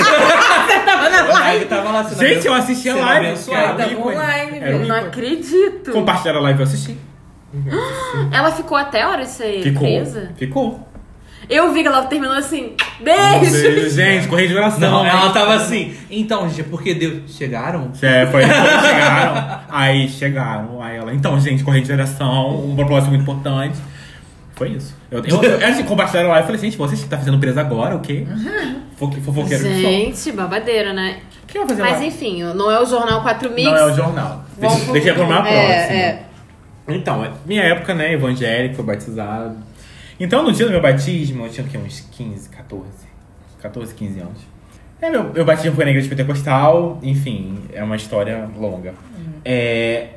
Tava na live tava lá Gente, eu assisti a live. um Tava online, um Não acredito. Compartilharam a live, eu assisti. Ela ficou até a hora de ser Ficou. presa? Ficou. Eu vi que ela terminou assim. Beijo! beijo, gente, correio de oração. Não, né? ela tava assim. Então, gente, porque Deus. Chegaram? É, foi chegaram. Aí chegaram. Aí ela, então, gente, corrente de oração, um propósito muito importante. Foi isso. Eu, eu, eu assim, compartilharam lá e falei, gente, você tá fazendo presa agora, o quê? Foque- Fofoqueiro. Gente, babadeira, né? O que vai fazer Mas lá? enfim, não é o Jornal 4 Mix. Não é o jornal. Vamos Deixa, pro- deixa pra uma próxima. É, é. Então, minha época, né, evangélico, batizado. Então, no dia do meu batismo, eu tinha o quê? Uns 15, 14. 14, 15 anos. É, meu, meu batismo foi na igreja pentecostal, enfim, é uma história longa. É,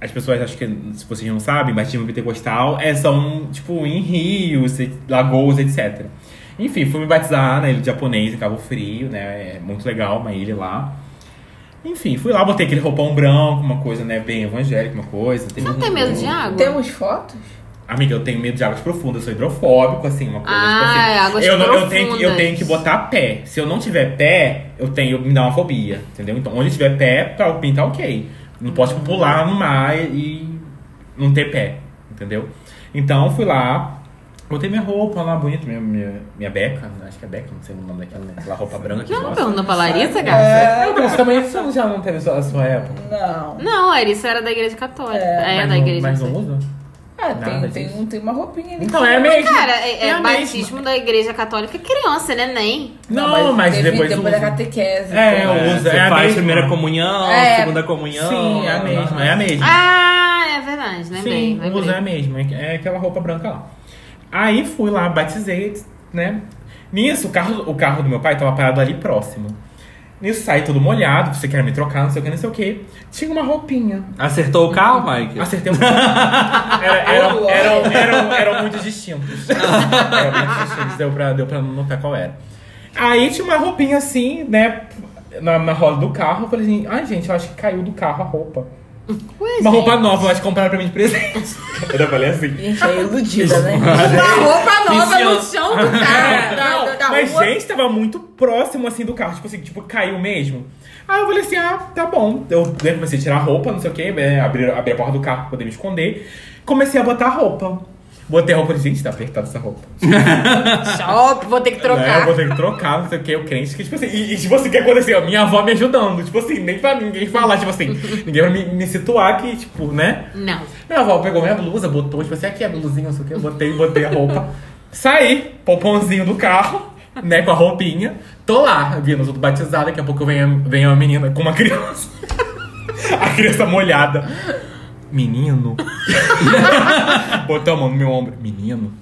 as pessoas, acho que, se vocês não sabem, batismo pentecostal é, são, tipo, em rios, lagoas, etc. Enfim, fui me batizar na ilha de japonês, em Cabo Frio, né, é muito legal, uma ilha lá. Enfim, fui lá, botei aquele roupão branco, uma coisa, né, bem evangélica, uma coisa. Você não tem medo de água? Temos fotos? Amiga, eu tenho medo de águas profundas, eu sou hidrofóbico, assim, uma coisa Ah, tipo assim. é, águas eu, não- eu, tenho que, eu profundas. tenho que botar pé. Se eu não tiver pé, eu tenho, me dá uma fobia, entendeu? Então, onde tiver pé, pra mim tá ok. Não posso tipo, pular no mar e não ter pé, entendeu? Então, fui lá, botei minha roupa lá, bonita, minha, minha, minha beca, acho que é beca, não sei o nome daquela, né? Aquela roupa branca. Que não perguntou pra Larissa, gata? É, Não, mas também você já não teve a sua, época. não. Não, a Larissa era da igreja católica. É, É, mas da não, igreja. Mas não católica. usa? Ah, tem, tem, um- tem uma roupinha ali. Então é mesmo. Cara, é, é a batismo mesma. da igreja católica é criança, neném. Não, mas, teve- depois, depois da usa. catequese. É, eu uso, você é a faz mesma. primeira comunhão, É. segunda comunhão. Sim, é a mesma, é a mesma. Ah, é verdade, lembrei. Sim, lembrei. usa é a mesma, é aquela roupa branca lá. Aí fui lá, batizei, né? Nisso, o carro, o carro do meu pai tava parado ali próximo. Nisso sai todo molhado, você quer me trocar, não sei o que, não sei o que. Tinha uma roupinha. Acertou o carro, Mike? Acertei um. Era, eram, eram, eram, eram muito distintos. Eram muito distintos, deu pra, deu pra notar qual era. Aí tinha uma roupinha assim, né? Na, na roda do carro. Eu falei assim: ai, gente, eu acho que caiu do carro a roupa. Uma gente. roupa nova, eu acho que compraram pra mim de presente. Eu já falei assim. Gente, é iludida, né? Uma roupa nova no chão do cara. da, Não, da- da mas rua. gente, tava muito próximo assim do carro, tipo assim, tipo, caiu mesmo. Aí eu falei assim, ah, tá bom. Eu né, comecei a tirar a roupa, não sei o que, abrir, abrir a porta do carro pra poder me esconder. Comecei a botar a roupa. Botei a roupa, gente, tá apertada essa roupa. Shop, vou ter que Né, trocar. Eu vou ter que trocar, não sei o que, o crente que, tipo assim, e, e tipo assim, o que aconteceu? Minha avó me ajudando, tipo assim, nem pra ninguém falar, tipo assim, ninguém vai me, me situar que, tipo, né? Não. Minha avó pegou minha blusa, botou, tipo assim, aqui a blusinha, não sei o que, eu botei, botei a roupa. Saí, popãozinho do carro, né, com a roupinha. Tô lá, vindo tudo batizado, daqui a pouco vem vem uma menina com uma criança. a criança molhada. Menino. Botou a mão no meu ombro. Menino,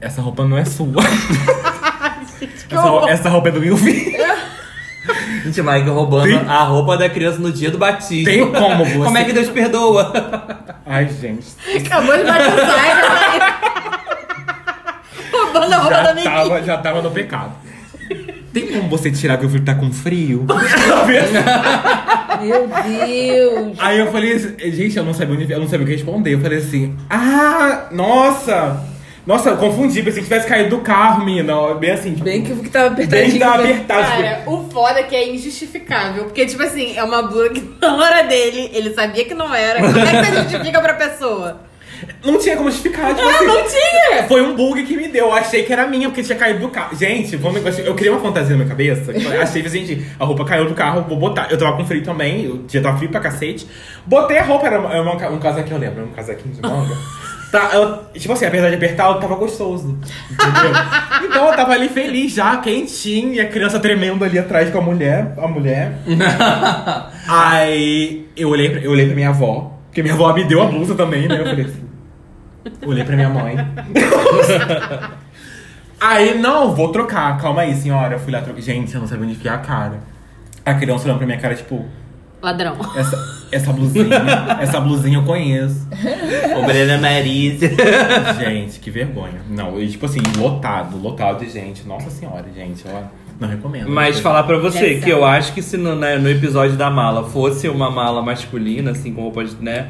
essa roupa não é sua. essa, essa roupa é do meu filho. Gente, Mike roubando Tem- a roupa da criança no dia do batismo. Tem como você- Como é que Deus perdoa? Ai, gente. Acabou de batizar. né? Roubando a roupa da Já menina. tava, já tava no pecado. Tem como você tirar que o filho tá com frio? Meu Deus. Aí eu falei assim, gente, eu não sabia, onde- eu não sabia o que responder. Eu falei assim, ah, nossa! Nossa, eu confundi, pensei que tivesse caído do carro, mina. Bem assim, tipo, Bem que que tava bem apertadinho. que tava né? apertado. tipo, Cara, o foda é que é injustificável. Porque, tipo assim, é uma blusa que não era dele, ele sabia que não era. Como é que você justifica pra pessoa? Não tinha como justificar, tipo Ah, assim. não tinha! Foi um bug que me deu. Eu achei que era minha, porque tinha caído do carro. Gente, vamos, eu criei uma fantasia na minha cabeça. Achei, gente, a roupa caiu do carro, vou botar. Eu tava com frio também, eu já tava frio pra cacete. Botei a roupa, era uma- um casaquinho, eu lembro, um casaquinho de manga. Tá, eu, tipo assim, apesar de apertar, eu tava gostoso. Entendeu? então eu tava ali feliz já, quentinho, e a criança tremendo ali atrás com a mulher. A mulher. Aí eu olhei, pra, eu olhei pra minha avó, porque minha avó me deu a blusa também, né? Eu falei assim. Olhei pra minha mãe. aí, não, vou trocar. Calma aí, senhora. Eu fui lá trocar. Gente, eu não sabia onde enfiar a cara. A criança olhando pra minha cara, tipo, Ladrão. essa, essa blusinha, essa blusinha eu conheço. Ô, Brena Marisa. Gente, que vergonha. Não, e tipo assim, lotado, lotado de gente. Nossa senhora, gente, eu não recomendo. Mas falar pra você Deve que ser. eu acho que se no, né, no episódio da mala fosse uma mala masculina, assim, com roupa de, né?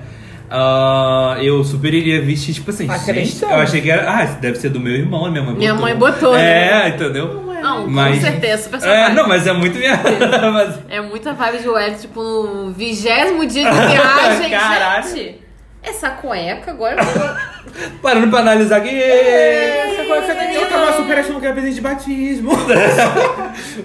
Ah, eu super iria vestir, tipo assim, gente, eu achei que era. Ah, isso deve ser do meu irmão, minha mãe botou. Minha mãe botou, É, né? entendeu? Não, Mas- com certeza, super sua É, não, mas é muito minha. mas- É muita vibe de Web, tipo, no vigésimo dia de viagem. Caralho. Gente, essa cueca agora... Parando pra analisar aqui. Essa coisa feminina. Eu tava super achando que era presente de batismo.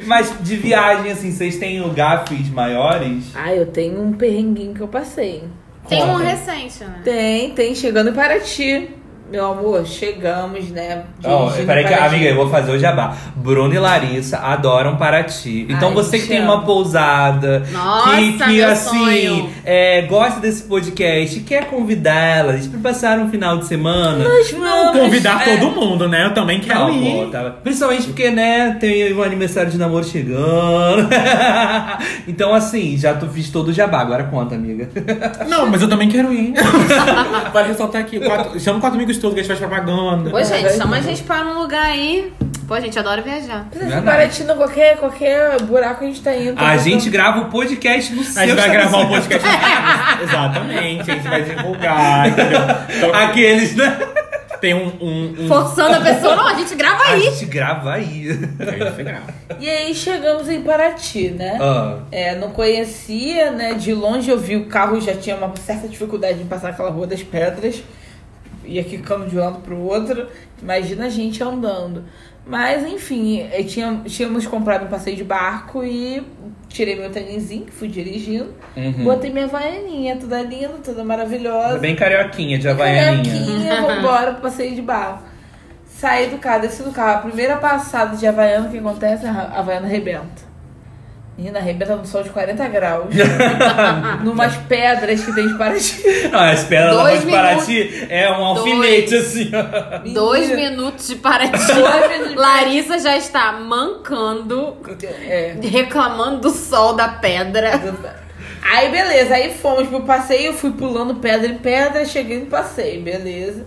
Mas de viagem, assim, vocês têm gafes maiores? Ah, eu tenho um perrenguinho que eu passei. Tem um recente, né? Tem, tem, chegando em Paraty. Meu amor, chegamos, né? Dirigindo peraí, que, amiga, eu vou fazer o jabá. Bruno e Larissa adoram Paraty. Então Ai, você que tem amo. uma pousada, Nossa, que, que meu assim, sonho. é, gosta desse podcast, quer convidar elas pra passar um final de semana. Nós vamos. Convidar É. todo mundo, né? Eu também quero Não, ir. pô, tá- Principalmente porque, né, tem o aniversário de namoro chegando. então, assim, já tu fiz todo o jabá. Agora conta, amiga. Não, mas eu também quero ir. Vale ressaltar aqui. Quatro, chama quatro amigos todos que a gente faz propaganda. Pô, gente, chama a gente pra um lugar aí. Pô, gente, adora viajar. Precisa. Paraty, não, qualquer, qualquer buraco a gente tá indo. A gente grava o podcast no seu A gente vai gravar um estabelecimento. podcast. Exatamente, a gente vai divulgar, entendeu? Então, Aqueles, né? tem um. um, um... Forçando a pessoa, não, a gente grava A aí. gente grava aí. A gente vai gravar. E aí chegamos em Paraty, né? Ah. É, não conhecia, né? De longe eu vi o carro já tinha uma certa dificuldade em passar aquela rua das pedras. Ia quicando de um lado pro outro. Imagina a gente andando. Mas, enfim, tinha, tínhamos comprado um passeio de barco e tirei meu tênisinho, fui dirigindo. Uhum. Botei minha vaianinha, toda linda, toda maravilhosa. Bem carioquinha de Havaianinha. Havaianinha, vambora pro passeio de barco. Saí do carro, desci do carro. A primeira passada de Havaiana, o que acontece? A Havaiana arrebenta. Menina, arrebenta no sol de 40 graus. numas pedras que tem de Paraty. Não, a espera da Dois de Paraty é um alfinete, assim, ó. Dois minutos de Paraty. Dois minutos de Larissa já está mancando, É. reclamando do sol da pedra. Aí, beleza. Aí fomos pro passeio. Eu fui pulando pedra em pedra. Cheguei no passeio, beleza.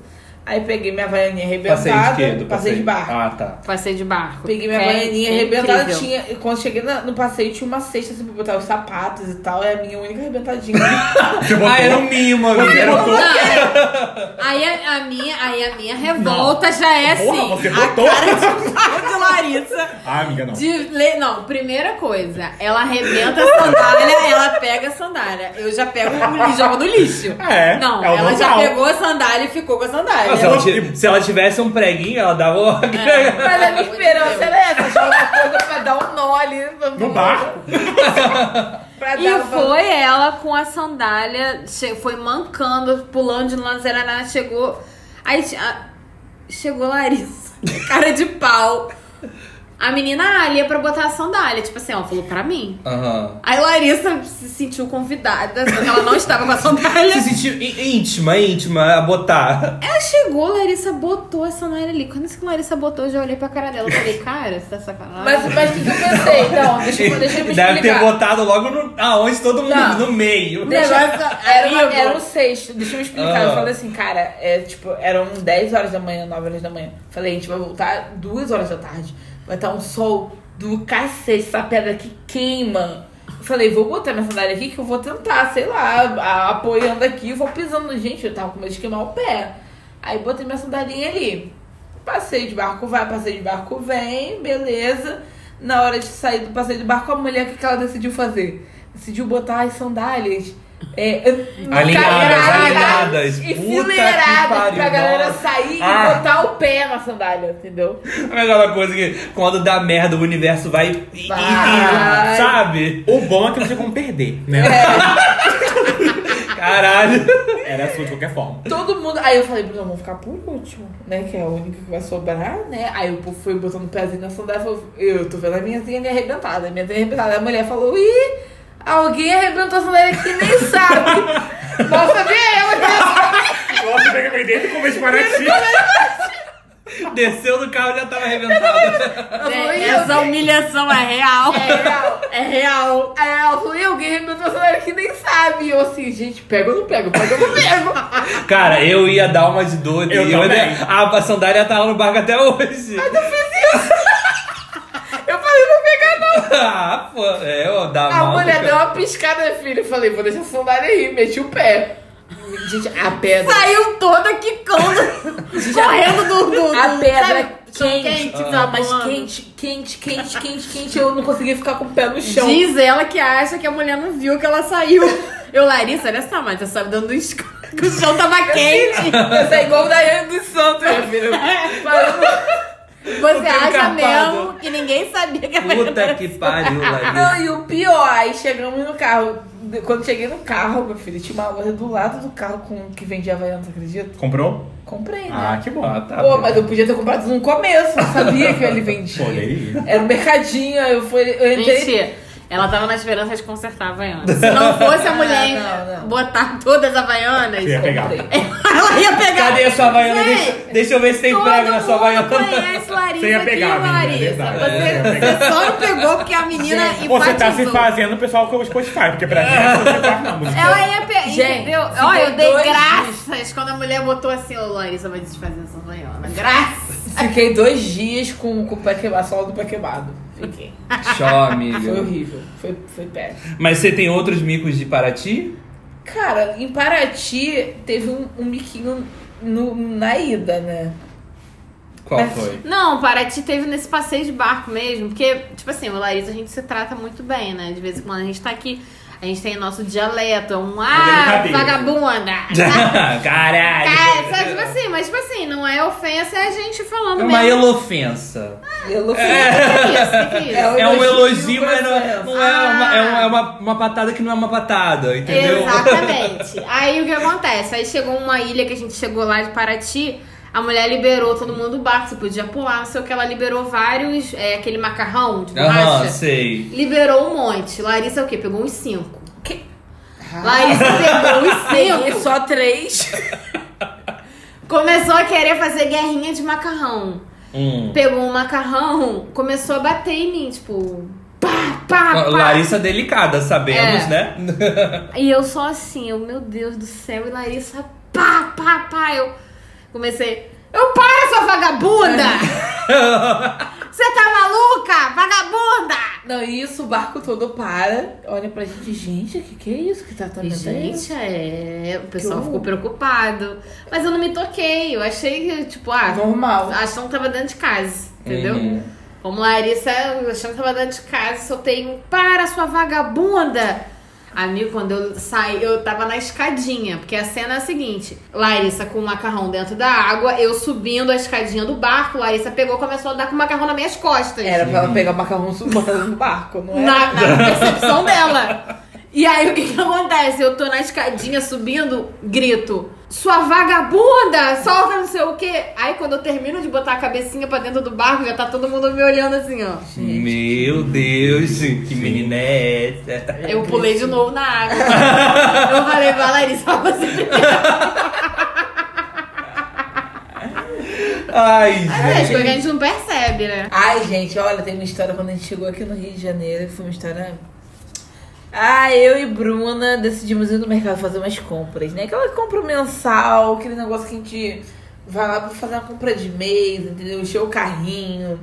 Aí peguei minha vaianinha arrebentada. Passeio de quê? Do passeio de barco. Ah, tá. Passeio de barco. Peguei minha É- vaianinha arrebentada. incrível. Tinha, e quando cheguei na- no passeio, tinha uma cesta assim pra botar os sapatos e tal. É a minha única arrebentadinha. Você botou? Ah, era um mimo, amiga. Você Era um- botou? Não, Aí a, a minha, aí a minha revolta já é assim. Porra, você a botou? cara de Larissa. Ah, amiga, não. De le- Não, primeira coisa, ela arrebenta a sandália, ela pega a sandália. Eu já pego e jogo no lixo. É, Não, é o ela já normal. pegou a sandália e ficou com a sandália. Se, ela ti- se ela tivesse um preguinho, ela dava o. Mas a minha esperança era essa, jogar uma coisa pra dar um nó ali. No barco. E foi ela com a sandália, foi mancando, pulando de lanzerana, chegou. Aí a- chegou Larissa, cara de pau. A menina ah, ali é pra botar a sandália, tipo assim, ó, falou pra mim. Aham. Aí Larissa se sentiu convidada, só que ela não estava com a sandália. Se sentiu íntima, íntima, a botar. Ela chegou, Larissa botou a sandália ali. Quando que Larissa botou, eu já olhei pra cara dela. Eu falei, cara, você tá sacanagem. Mas, mas o que, que eu pensei? Não, deixa eu, deixa eu me Deve ter explicar. botado logo no. Aonde todo mundo? Não. No meio. Deixa, era, uma- era um sexto, deixa eu me explicar. Ah. Eu falei assim, cara, é, tipo, eram 10 horas da manhã, 9 horas da manhã. Falei, a gente vai voltar 2 horas da tarde. Vai estar um sol do cacete, essa pedra que queima. Eu falei, vou botar minha sandália aqui que eu vou tentar, sei lá, apoiando aqui, vou pisando. Gente, eu tava com medo de queimar o pé. Aí botei minha sandalinha ali. Passeio de barco vai, passeio de barco vem, beleza. Na hora de sair do passeio de barco, a mulher, o que ela decidiu fazer? Decidiu botar as sandálias. É, Alinhadas, alinhadas. Enfileiradas pariu, pra galera nossa. sair Ah. e botar o pé na sandália, entendeu? É aquela coisa que quando dá merda o universo vai. e- e- Vai. sabe? O bom é que não tinha como perder, né? Caralho. Era sua de qualquer forma. Todo mundo. Aí eu falei, Bruno, vamos ficar por último, né? Que é a única que vai sobrar, né? Aí o povo foi botando o pezinho na sandália e falou: Eu tô vendo a minhazinha ali arrebentada, a minhazinha arrebentada. Aí a mulher falou: Ih, alguém arrebentou a sandália que nem sabe. Mal sabia ela que Nossa, pega bem dentro e comer Paraty. Desceu do carro e já tava "Ih, Essa alguém- humilhação é real. É real. É real. Aí ela falou: "Ih, alguém arrebentou a sandália que nem sabe. E eu assim, gente, pega ou não pega? Pega ou não pego? Cara, eu ia dar uma de doido. Eu e também. ia- a sandália tá lá no barco até hoje. Eu falei: Não vou pegar, não. ah, pô. É, ó, dá A mal. mulher deu uma piscada, filho. Eu falei: Vou deixar a sandália aí. Meti o pé. Gente, a pedra. Saiu toda quicando, correndo do, do, A pedra sabe? quente, quente, não, tá mas quente, quente, quente, quente, quente. Eu não conseguia ficar com o pé no chão. Diz ela que acha que a mulher não viu que ela saiu. Eu, Larissa, olha só, mas você sabe dando um escuro, que o chão tava quente. Eu saí igual o Daiane dos Santos, minha filha. Falando- Você acha mesmo que ninguém sabia que a mulher Puta que pariu, Larissa. Não, e o pior, aí chegamos no carro. Quando cheguei no carro, meu filho, tinha uma loja do lado do carro com que vendia Havaiana, você acredita? Comprou? Comprei, né? Ah, que bom. Ah, tá Pô, bom. mas eu podia ter comprado no começo, eu sabia que ele vendia. Poderia. Era um mercadinho, eu, fui, eu entrei. Ela tava na esperança de consertar a Havaiana. Se não fosse a mulher Não, não. botar todas as Havaianas, ia pegar. ela ia pegar. Cadê a sua Havaiana? Deixa, deixa eu ver se tem prego na sua Havaiana. conhece Larissa Você ia pegar, aqui, menina, Larissa. exato. Você, É, só não pegou porque a menina Gente, Você tá se enfatizou. fazendo o pessoal com o Spotify, porque pra gente é não. Ela ia pegar. Gente, Olha, eu dei graças quando a mulher botou assim, ô Larissa vai desfazer essa Havaiana. Graças. Fiquei dois dias com, com o pé queimado, a sola do pé queimado. Fiquei. Tchau, amiga. Foi horrível. Foi, foi péssimo. Mas você tem outros micos de Paraty? Cara, em Paraty teve um, um miquinho no- na ida, né? Qual Mas- foi? Não, Paraty teve nesse passeio de barco mesmo, porque, tipo assim, o Larissa a gente se trata muito bem, né? De vez em quando a gente tá aqui, a gente tem nosso dialeto, é um ah, vagabunda. Caralho. Cara, sabe, tipo assim, mas tipo assim, não é ofensa, é a gente falando É uma mesmo. elofensa. Que isso, que isso? É É um elogio mas não, é, uma, é, uma, Ah. é uma, uma patada que não é uma patada, entendeu? Exatamente. Aí o que acontece? Aí chegou uma ilha que a gente chegou lá de Paraty, a mulher liberou todo mundo do barco, você podia pular, não sei o que, ela liberou vários, é, aquele macarrão de Aham, borracha. sei. Liberou um monte. Larissa o quê? Pegou uns cinco. Que- Larissa pegou os Peguei cinco. só três. Começou a querer fazer guerrinha de macarrão. Hum. Pegou um macarrão, começou a bater em mim, tipo. Pá, pá, pá. Larissa delicada, sabemos, É. né? E eu só assim, eu, meu Deus do céu, e Larissa, pá, pá, pá. Eu comecei. Eu para, sua vagabunda! Você tá maluca? Vagabunda! Não, e isso, o barco todo para, olha pra gente, gente, o que, que é isso? Que tratamento é Gente, é. O pessoal Que ficou preocupado. Mas eu não me toquei. Eu achei que, tipo, ah, Normal. achando que tava dentro de casa. Entendeu? Uhum. Como Larissa, achando que tava dentro de casa, soltei um para sua vagabunda. Amigo, quando eu saí, eu tava na escadinha, porque a cena é a seguinte: Larissa com o macarrão dentro da água, eu subindo a escadinha do barco, Larissa pegou e começou a dar com o macarrão nas minhas costas. Era pra ela pegar o macarrão e botar dentro do barco, não é? na, na percepção dela. E aí o que que acontece? Eu tô na escadinha subindo, grito. Sua vagabunda! Solta não sei o quê. Aí quando eu termino de botar a cabecinha pra dentro do barco, já tá todo mundo me olhando assim, ó. Meu Deus, que menina é essa? Eu pulei de novo na água. eu falei, vai Larissa, você. Ai, É, gente. acho que a gente não percebe, né? Ai, gente, olha, tem uma história quando a gente chegou aqui no Rio de Janeiro, que foi uma história. Ah, eu e Bruna decidimos ir no mercado fazer umas compras, né? Aquela compra mensal, aquele negócio que a gente vai lá pra fazer uma compra de mês, entendeu? Encher o carrinho.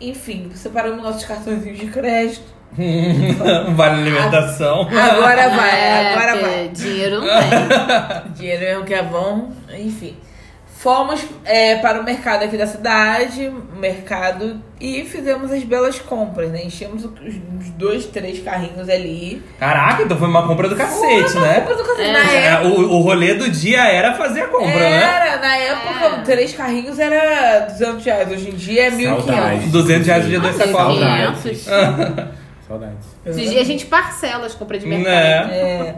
Enfim, separamos nossos cartõezinhos de crédito. vale alimentação. Agora vai, É, agora porque vai. Dinheiro não tem. Dinheiro mesmo que é bom, enfim. Fomos é, para o mercado aqui da cidade, mercado, e fizemos as belas compras, né? Enchemos os dois, três carrinhos ali. Caraca, então foi uma compra do cacete, né? Compra do cacete. É. Na É, época, o, o rolê do dia era fazer a compra, né? era, na época, É. três carrinhos era 200 reais. Hoje em dia é 1.500. Saudade. 200 reais o dia dois Ah, sacolas. Saudades. Saudades. Esses dias a gente parcela as compras de mercado. Né? É.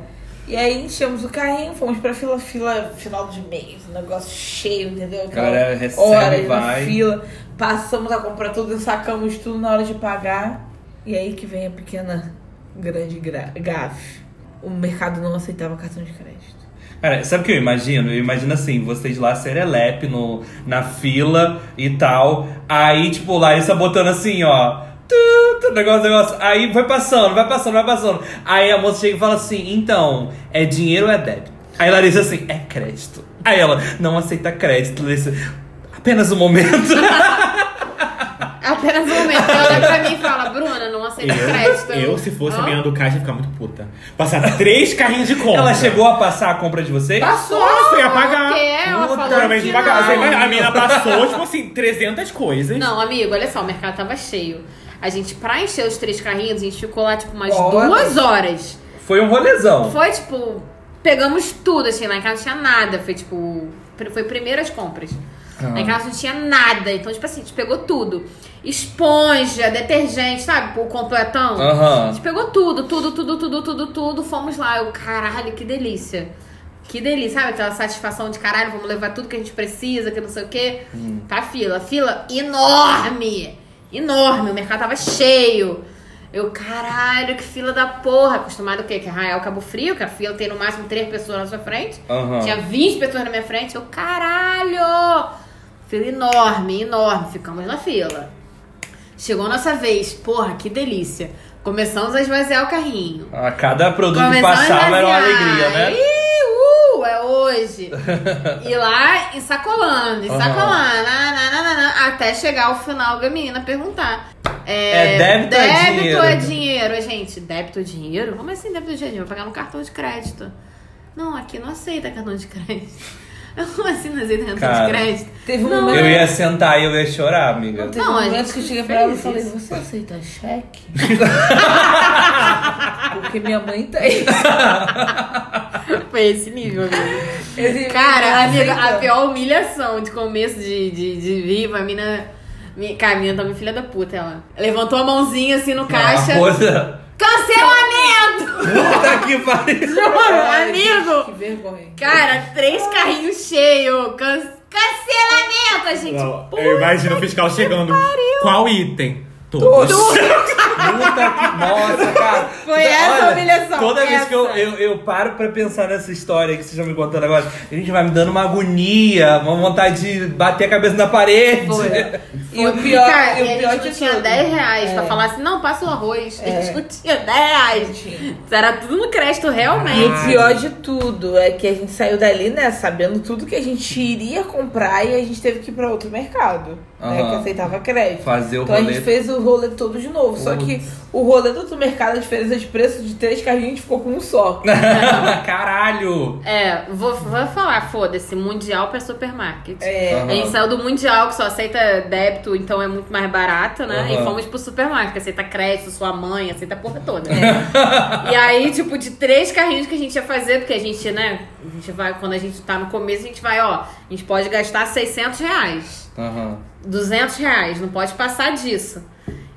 E aí enchemos o carrinho, fomos pra fila, fila final de mês, um negócio cheio, entendeu? Aquela recebe, horas na vai. fila, passamos a comprar tudo e sacamos tudo na hora de pagar. E aí que vem a pequena, grande gra- gafe. O mercado não aceitava cartão de crédito. Cara, sabe o que eu imagino? Eu imagino assim, vocês lá serelepe no, na fila e tal. Aí, tipo, Larissa botando assim, ó. Tu, tu, negócio, negócio. Aí vai passando, vai passando, vai passando. Aí a moça chega e fala assim: então, é dinheiro ou é débito? Aí Larissa assim, é crédito. Aí ela, não aceita crédito, Larissa. Apenas um momento. Apenas um momento. Ela olha pra mim e fala, Bruna, não aceita crédito. Eu, eu, se fosse a menina do caixa, ia ficar muito puta. Passar três carrinhos de compra. ela chegou a passar a compra de vocês? Passou! Nossa, eu ia pagar. Porque ela Puta, falou que pagar. Não. A menina passou, tipo assim, 300 coisas. Não, amigo, olha só, o mercado tava cheio. A gente, pra encher os três carrinhos, a gente ficou lá, tipo, umas Horas. duas horas. Foi um rolezão. Foi, tipo, pegamos tudo, assim, lá em casa não tinha nada. Foi, tipo, foi primeiro as compras. Ah. Lá em casa não tinha nada. Então, tipo assim, a gente pegou tudo. Esponja, detergente, sabe? O completão. A Aham. gente pegou tudo, tudo, tudo, tudo, tudo, tudo. Fomos lá. Eu, caralho, que delícia. Que delícia, sabe? Aquela satisfação de caralho, vamos levar tudo que a gente precisa, que não sei o quê. Pra fila. Fila enorme! Enorme. O mercado tava cheio. Eu, caralho, que fila da porra. Acostumado o quê? Que Arraial Cabo Frio, que a fila tem no máximo três pessoas na sua frente. Aham. Tinha 20 pessoas na minha frente. Eu, caralho! Fila enorme, enorme. Ficamos na fila. Chegou a nossa vez. Porra, que delícia. Começamos a esvaziar o carrinho. A cada produto que Começamos a passava era uma alegria, né? Hoje. e lá ensacolando, na, na, até chegar ao final da menina perguntar. É débito ou é débito dinheiro? ou é dinheiro? Gente, débito ou dinheiro? Como assim débito ou dinheiro? Vou pagar no cartão de crédito. Não, aqui não aceita cartão de crédito. Como assim não aceita cartão Cara, de crédito? Teve um Não, momento, Eu ia sentar e eu ia chorar, amiga. teve Não, um a momento gente que eu cheguei pra ela e falei, isso. você aceita cheque? Porque minha mãe tem. Foi esse nível, amigo. Esse- Cara, amiga, a pior humilhação de começo de, de, de viva, a mina. mi- Cara, a mina tá uma filha da puta, ela. Levantou a mãozinha assim no caixa. Uma coisa. Cancelamento! Puta que pariu. Ai, amigo! Que vergonha. Cara, três carrinhos cheios. Can... Cancelamento, a gente. Não, eu imagino o fiscal chegando. Qual item? Todos. Puta que. Nossa, cara. Foi essa a humilhação, Toda vez que eu, essa. eu, eu paro pra pensar nessa história que vocês estão me contando agora, a gente vai me dando uma agonia, uma vontade de bater a cabeça na parede. Foi. E o pior, Cara, e e o pior a gente tinha tudo. 10 reais pra É. falar assim, não, passa o arroz. A É. gente não tinha 10 reais. Era tudo no crédito, E realmente. o pior de tudo é que a gente saiu dali, né, sabendo tudo que a gente iria comprar e a gente teve que ir pra outro mercado, né, que aceitava crédito. Fazer o Então a rolê. gente fez o rolê todo de novo. Só que o rolê do mercado, a diferença de preço de três carrinhos, a gente ficou com um só. Caralho! É, vou, vou falar, foda-se, mundial pra supermarket. É. Aham. A gente saiu do mundial, que só aceita débito, então é muito mais barato, né? Aham. E fomos pro supermarket, que aceita crédito, sua mãe, aceita a porra toda. É. e aí, tipo, de três carrinhos que a gente ia fazer, porque a gente, né, a gente vai, quando a gente tá no começo, a gente vai, ó, a gente pode gastar 600 reais, Aham. 200 reais, não pode passar disso.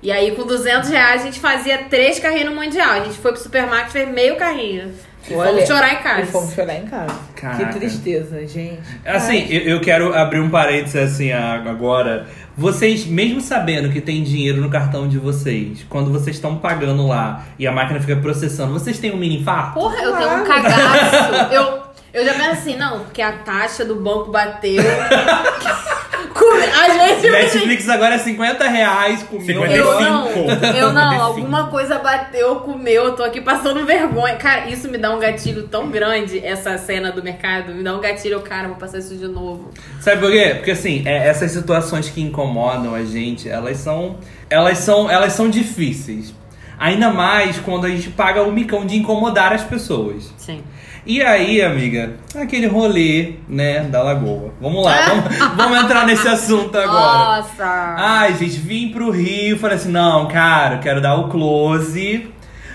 E aí, com 200 reais, a gente fazia três carrinhos no mundial. A gente foi pro supermarket, fez meio carrinho. E Olha, fomos chorar em casa. E fomos chorar em casa. Caraca. Que tristeza, gente. Assim, eu, eu quero abrir um parênteses assim agora. Vocês, mesmo sabendo que tem dinheiro no cartão de vocês, quando vocês estão pagando lá e a máquina fica processando, vocês têm um mini infarto? Porra, eu tenho um cagaço. Eu, eu já penso assim, não, porque a taxa do banco bateu. Às vezes eu Netflix agora é 50 reais com 55. Eu não, eu não, 55. alguma coisa bateu com o meu, eu tô aqui passando vergonha. Cara, isso me dá um gatilho tão grande, essa cena do mercado, me dá um gatilho, eu, cara, vou passar isso de novo. Sabe por quê? Porque assim, é- essas situações que incomodam a gente, elas são. Elas são. Elas são difíceis. Ainda mais quando a gente paga o micão de incomodar as pessoas. Sim. E aí, amiga, aquele rolê, né, da lagoa. Vamos lá, vamos, vamos entrar nesse assunto agora. Nossa! Ai, gente, vim pro Rio, falei assim, não, cara, quero dar o close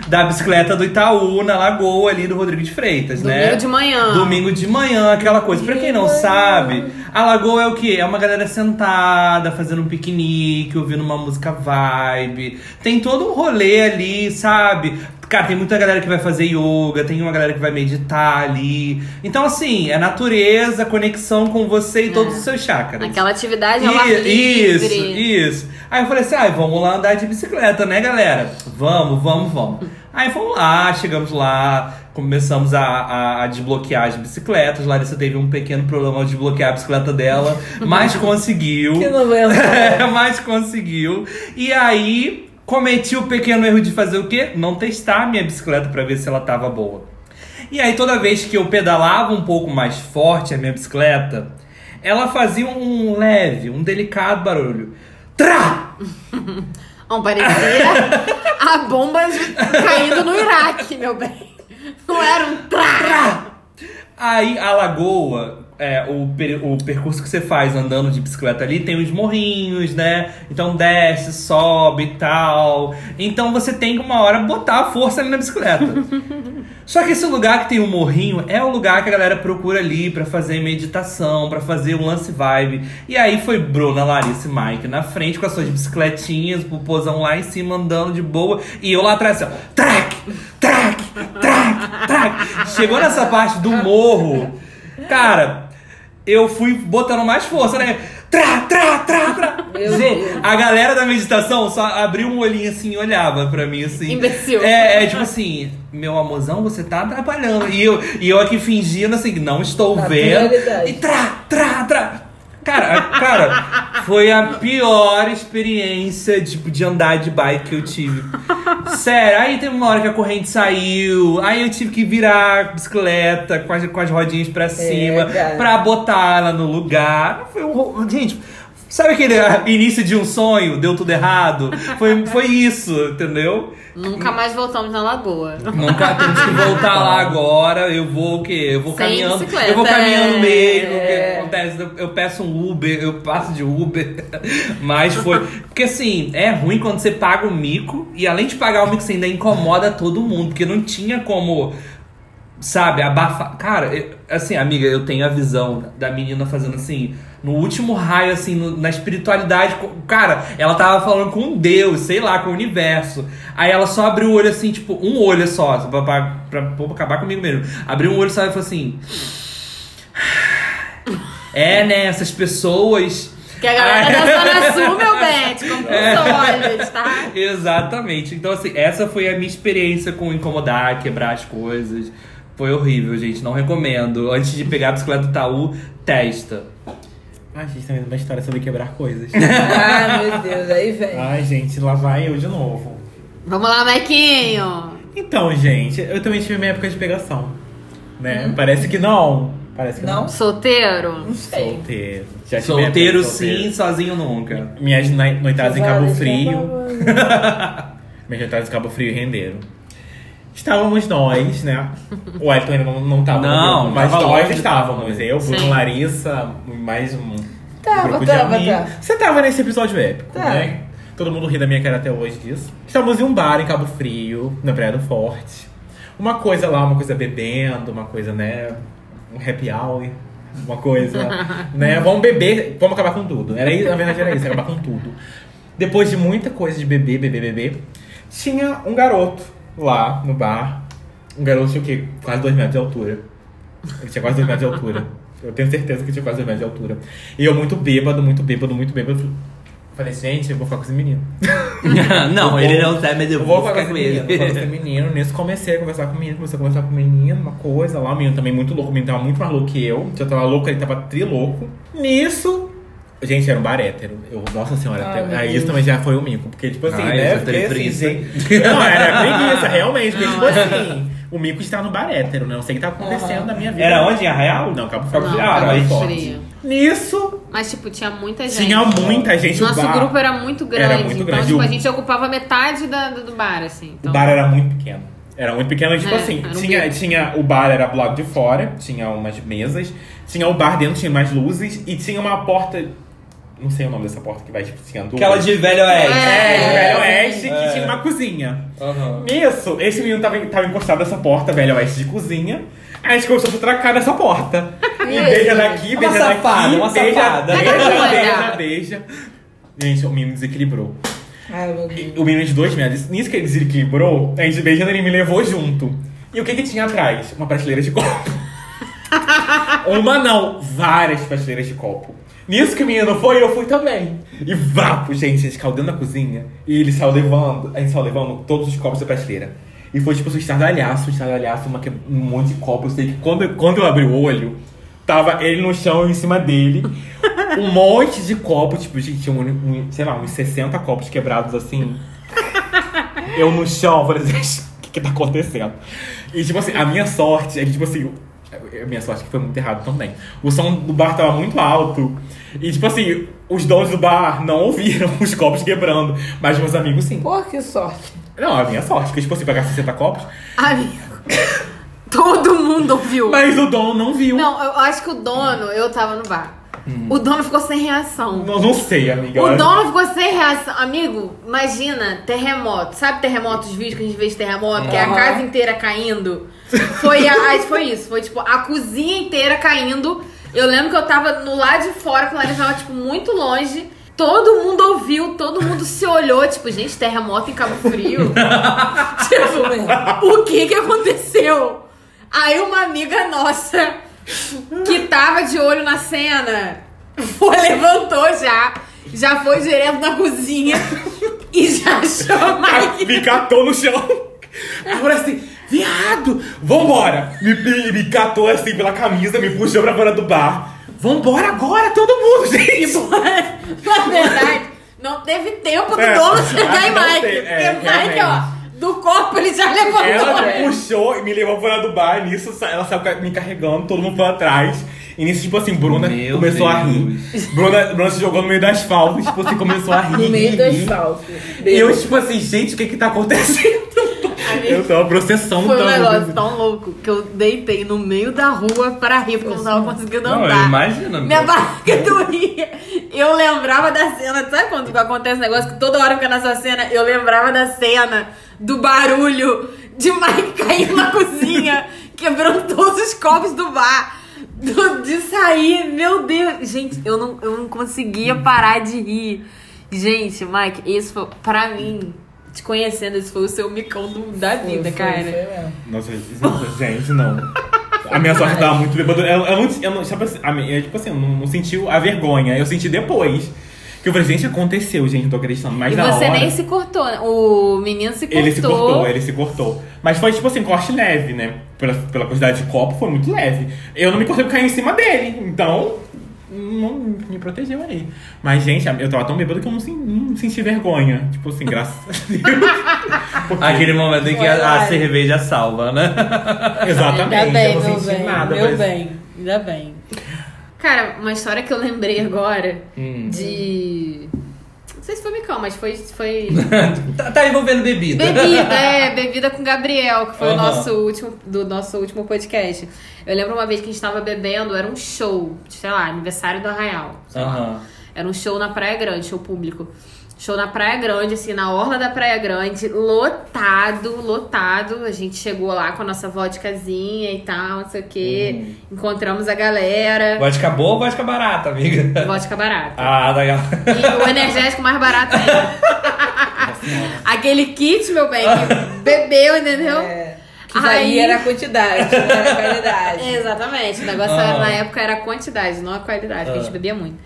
da bicicleta do Itaú na lagoa ali do Rodrigo de Freitas, né? Domingo de manhã. Domingo de manhã, aquela coisa. Pra quem não sabe, a lagoa é o quê? É uma galera sentada, fazendo um piquenique, ouvindo uma música vibe. Tem todo um rolê ali, sabe? Cara, tem muita galera que vai fazer yoga, tem uma galera que vai meditar ali. Então, assim, é natureza, conexão com você e todos os seus chakras. Aquela atividade I- livre. Isso, isso. Aí eu falei assim, ai, vamos lá andar de bicicleta, né, galera? Vamos, vamos, vamos. Aí fomos lá, chegamos lá, começamos a, a- a desbloquear as bicicletas. Larissa teve um pequeno problema ao desbloquear a bicicleta dela, mas conseguiu. Que entrar. mas conseguiu. E aí, cometi o pequeno erro de fazer o quê? Não testar a minha bicicleta pra ver se ela tava boa. E aí, toda vez que eu pedalava um pouco mais forte a minha bicicleta, ela fazia um leve, um delicado barulho. Trá! Não, parecia a bomba caindo no Iraque, meu bem. Não era um trá. Aí a lagoa, é, o, per- o percurso que você faz andando de bicicleta ali tem os morrinhos, né? Então desce, sobe e tal. Então você tem que uma hora botar a força ali na bicicleta. Só que esse lugar que tem o morrinho é o lugar que a galera procura ali pra fazer meditação, pra fazer um lance vibe. E aí foi Bruna, Larissa e Mike na frente com as suas bicicletinhas, o pozão lá em cima andando de boa. E eu lá atrás assim, ó, track, track, track, track. Chegou nessa parte do morro, cara, eu fui botando mais força, né? Trá, trá, trá, trá. Meu Gente, Deus. a galera da meditação só abriu um olhinho assim e olhava pra mim assim. Imbecil. É, é tipo assim, meu amorzão, você tá atrapalhando. E eu, e eu aqui fingindo assim, não estou vendo. E trá, trá, trá. Cara, cara, foi a pior experiência tipo, de andar de bike que eu tive. Sério, aí teve uma hora que a corrente saiu, aí eu tive que virar a bicicleta com as, com as rodinhas pra cima cara. pra botar ela no lugar. Foi um, gente, sabe aquele início de um sonho, deu tudo errado? Foi, foi isso, entendeu? Nunca mais voltamos na lagoa. Nunca temos que voltar lá agora. Eu vou o quê? Eu vou Sem caminhando. bicicleta, Eu vou caminhando é. mesmo. O que É. acontece? Eu, eu peço um Uber, eu passo de Uber. Mas foi. Porque assim, é ruim quando você paga o mico e além de pagar o mico, você ainda incomoda todo mundo. Porque não tinha como. Sabe, abafar. Cara, eu- assim, amiga, eu tenho a visão da menina fazendo assim, no último raio, assim, no- na espiritualidade. Cara, ela tava falando com Deus, sei lá, com o universo. Aí ela só abriu o olho assim, tipo, um olho só, pra, pra, pra, pra acabar comigo mesmo. Abriu um olho só e falou assim. É, né, essas pessoas. Que a galera da Zona Sul, meu bem, compra os olhos, tá? Exatamente. Então, assim, essa foi a minha experiência com incomodar, quebrar as coisas. Foi horrível, gente. Não recomendo. Antes de pegar a bicicleta do Itaú, testa. Ai, gente, tá vendo uma história sobre quebrar coisas. Ah, meu Deus, aí vem. Ai, gente, lá vai eu de novo. Vamos lá, Mequinho. Então, gente, eu também tive minha época de pegação. Né? Parece que não. Parece que não. Não? Solteiro? Não sei. Solteiro. Já Solteiro de sim, sozinho nunca. Minhas noi- noitadas em Cabo Frio. Minhas jantadas de Cabo Frio renderam. Estávamos nós, né? O Elton ainda não, não tava Não, grupo, mas tava nós longe. estávamos. Eu, Bruno, Sim. Larissa, mais um Tava, grupo tava, de amigos. tava. Você tava nesse episódio épico, Tá. né? Todo mundo ri da minha cara até hoje disso. Estávamos em um bar em Cabo Frio, na Praia do Forte. Uma coisa lá, uma coisa bebendo, uma coisa, né? Um happy hour. Uma coisa, né? Vamos beber, vamos acabar com tudo. Era isso, na verdade era isso, acabar com tudo. Depois de muita coisa de beber, beber, beber, tinha um garoto lá no bar. Um garoto tinha o quê? Quase dois metros de altura. Ele tinha quase dois metros de altura. Eu tenho certeza que tinha quase dois metros de altura. E eu muito bêbado, muito bêbado, muito bêbado. Falei, gente, eu vou ficar com esse menino. não, Eu ele vou- não sabe, mas eu Eu vou vou ficar falar com esse menino, vou falar com esse ele. menino. Nisso comecei a conversar com o menino, comecei a conversar com o menino, uma coisa lá. O menino também muito louco, o menino tava muito mais louco que eu. Eu tava louco, ele tava trilouco. Nisso, gente, era um bar hétero. Eu, nossa senhora, Ai, até- aí isso também já foi um mico. Porque, tipo assim, Ai, né? eu Fiquei tenho assim. Não, era preguiça, realmente. Porque, Não, tipo é. assim, o mico está no bar hétero, né? Eu sei o que tá acontecendo Aham. na minha vida. Era onde? Em Arraial? Não, Cabo Frio. Não, Ah, Cabo aí Frio. forte. Nisso, Mas, tipo, tinha muita gente. tinha muita gente. o Nosso bar, grupo era muito grande. Era muito então, grande. tipo, O- a gente ocupava metade da, do, do bar, assim. Então, O bar era muito pequeno. Era muito pequeno, tipo É, assim, um tinha, tinha o bar era pro lado de fora, tinha umas mesas, tinha o bar dentro, tinha mais luzes e tinha uma porta, não sei o nome dessa porta que vai, tipo, tinha duas. Aquela de Velho Oeste. É, de Velho Oeste, É. que tinha uma cozinha. Aham. Nisso, esse menino tava, tava encostado nessa porta, Velho Oeste de cozinha. Aí a gente começou a se tracar nessa porta. E Isso. beija daqui, Uma beija safada, daqui, uma beija, safada. beija, Olha. beija, beija. Gente, o menino desequilibrou. Ai, meu Deus. O menino de dois metros. Nisso que ele desequilibrou, a gente beijando, ele me levou junto. E o que que tinha atrás? Uma prateleira de copo. Uma não, várias prateleiras de copo. Nisso que o menino foi, eu fui também. E vapo, gente, a gente caiu dentro da cozinha. E ele saiu levando, a gente saiu levando todos os copos da prateleira. E foi tipo um estardalhaço, um estardalhaço, uma, um monte de copo. Eu sei que quando, quando eu abri o olho, tava ele no chão em cima dele. Um monte de copo, tipo, gente, tinha um, um, sei lá, uns 60 copos quebrados assim. Eu no chão, falei assim, o que que tá acontecendo? E tipo assim, a minha sorte é que, tipo assim, minha sorte é que foi muito errado também. O som do bar tava muito alto. E tipo assim, os donos do bar não ouviram os copos quebrando. Mas meus amigos sim. Pô, que sorte. Não, a minha sorte, porque tipo assim, pegar 60 copos. Amigo, todo mundo ouviu. Mas o dono não viu. Não, eu acho que o dono, eu tava no bar. O dono ficou sem reação. Não, não sei, amiga. O dono ficou sem reação. Amigo, imagina, terremoto. Sabe terremoto, os vídeos que a gente vê de terremoto? Que é a casa inteira caindo. Foi, a, a- foi isso. Foi tipo a cozinha inteira caindo. Eu lembro que eu tava no lado de fora, que o Larissa tava, tipo, muito longe. Todo mundo ouviu, todo mundo se olhou, tipo, gente, terremoto em Cabo Frio. tipo, o que que aconteceu? Aí uma amiga nossa que tava de olho na cena foi, levantou já, já foi direto na cozinha e já achou mais. me catou no chão. Agora assim, viado, vambora. Me, me, me catou assim pela camisa, me puxou pra fora do bar. Vambora agora, todo mundo, gente. Na verdade, não teve tempo do É, dono chegar em Mike. teve, é, porque Mike, ó, do corpo ele já levantou. Ela né? me puxou e me levou fora do bar. Nisso, ela saiu me carregando, todo mundo foi atrás. E nisso, tipo assim, Bruna Meu começou a rir. Deus. Bruna, Bruna se jogou no meio do asfalto, tipo assim, começou a rir. No meio asfalto. E eu, tipo assim, gente, o que que tá acontecendo? Eu tava processando Foi um tanto. negócio tão louco que eu deitei no meio da rua pra rir, porque eu não tava conseguindo Não, andar. imagino. Minha barriga doía. Eu lembrava da cena. Sabe quando acontece um negócio que toda hora fica na sua cena? Eu lembrava da cena do barulho de Mike caindo na cozinha, quebrando todos os copos do bar. do- de sair, meu Deus. Gente, eu não, eu não conseguia parar de rir. Gente, Mike, isso foi, pra mim, te conhecendo, esse foi o seu micão do- da Foi, vida, foi, cara. foi mesmo. Nossa, nossa, gente, não. A minha sorte tava muito bêbada. Eu, eu não, eu não, sabe assim, eu, tipo assim, eu não, não senti a vergonha. Eu senti depois. Que eu falei, gente, aconteceu, gente, não tô acreditando. Mas E na você hora, nem se cortou, né? O menino se cortou. Ele se cortou, ele se cortou. Mas foi, tipo assim, corte leve, né? Pela, pela quantidade de copo, foi muito leve. Eu não me cortei porque caí em cima dele. Então, não me protegeu aí. Mas, gente, eu tava tão bêbado que eu não, não senti vergonha. Tipo assim, graças a Deus. Porque- Aquele momento em que a, a cerveja salva, né? Exatamente. Ainda bem, eu não meu senti bem. nada. meu mas- bem. Ainda bem. Cara, uma história que eu lembrei agora Hum. de. sei se foi micão, mas foi. foi... tá, tá envolvendo bebida. Bebida, é, bebida com Gabriel, que foi o Aham. nosso último, do nosso último podcast. Eu lembro uma vez que a gente tava bebendo, era um show, sei lá, aniversário do Arraial. Aham. Era um show na Praia Grande, show público. Show na Praia Grande, assim, na orla da Praia Grande, lotado, lotado. A gente chegou lá com a nossa vodkazinha e tal, não sei o quê. Encontramos a galera. Vodka boa ou vodka barata, amiga? Vodka barata. Ah, legal. E o energético mais barato ainda. Aquele kit, meu bem, que bebeu, entendeu? É, que Aí- valia era a quantidade, não era a qualidade. Exatamente. O negócio Ah. era, na época era a quantidade, não a qualidade, porque a gente bebia muito.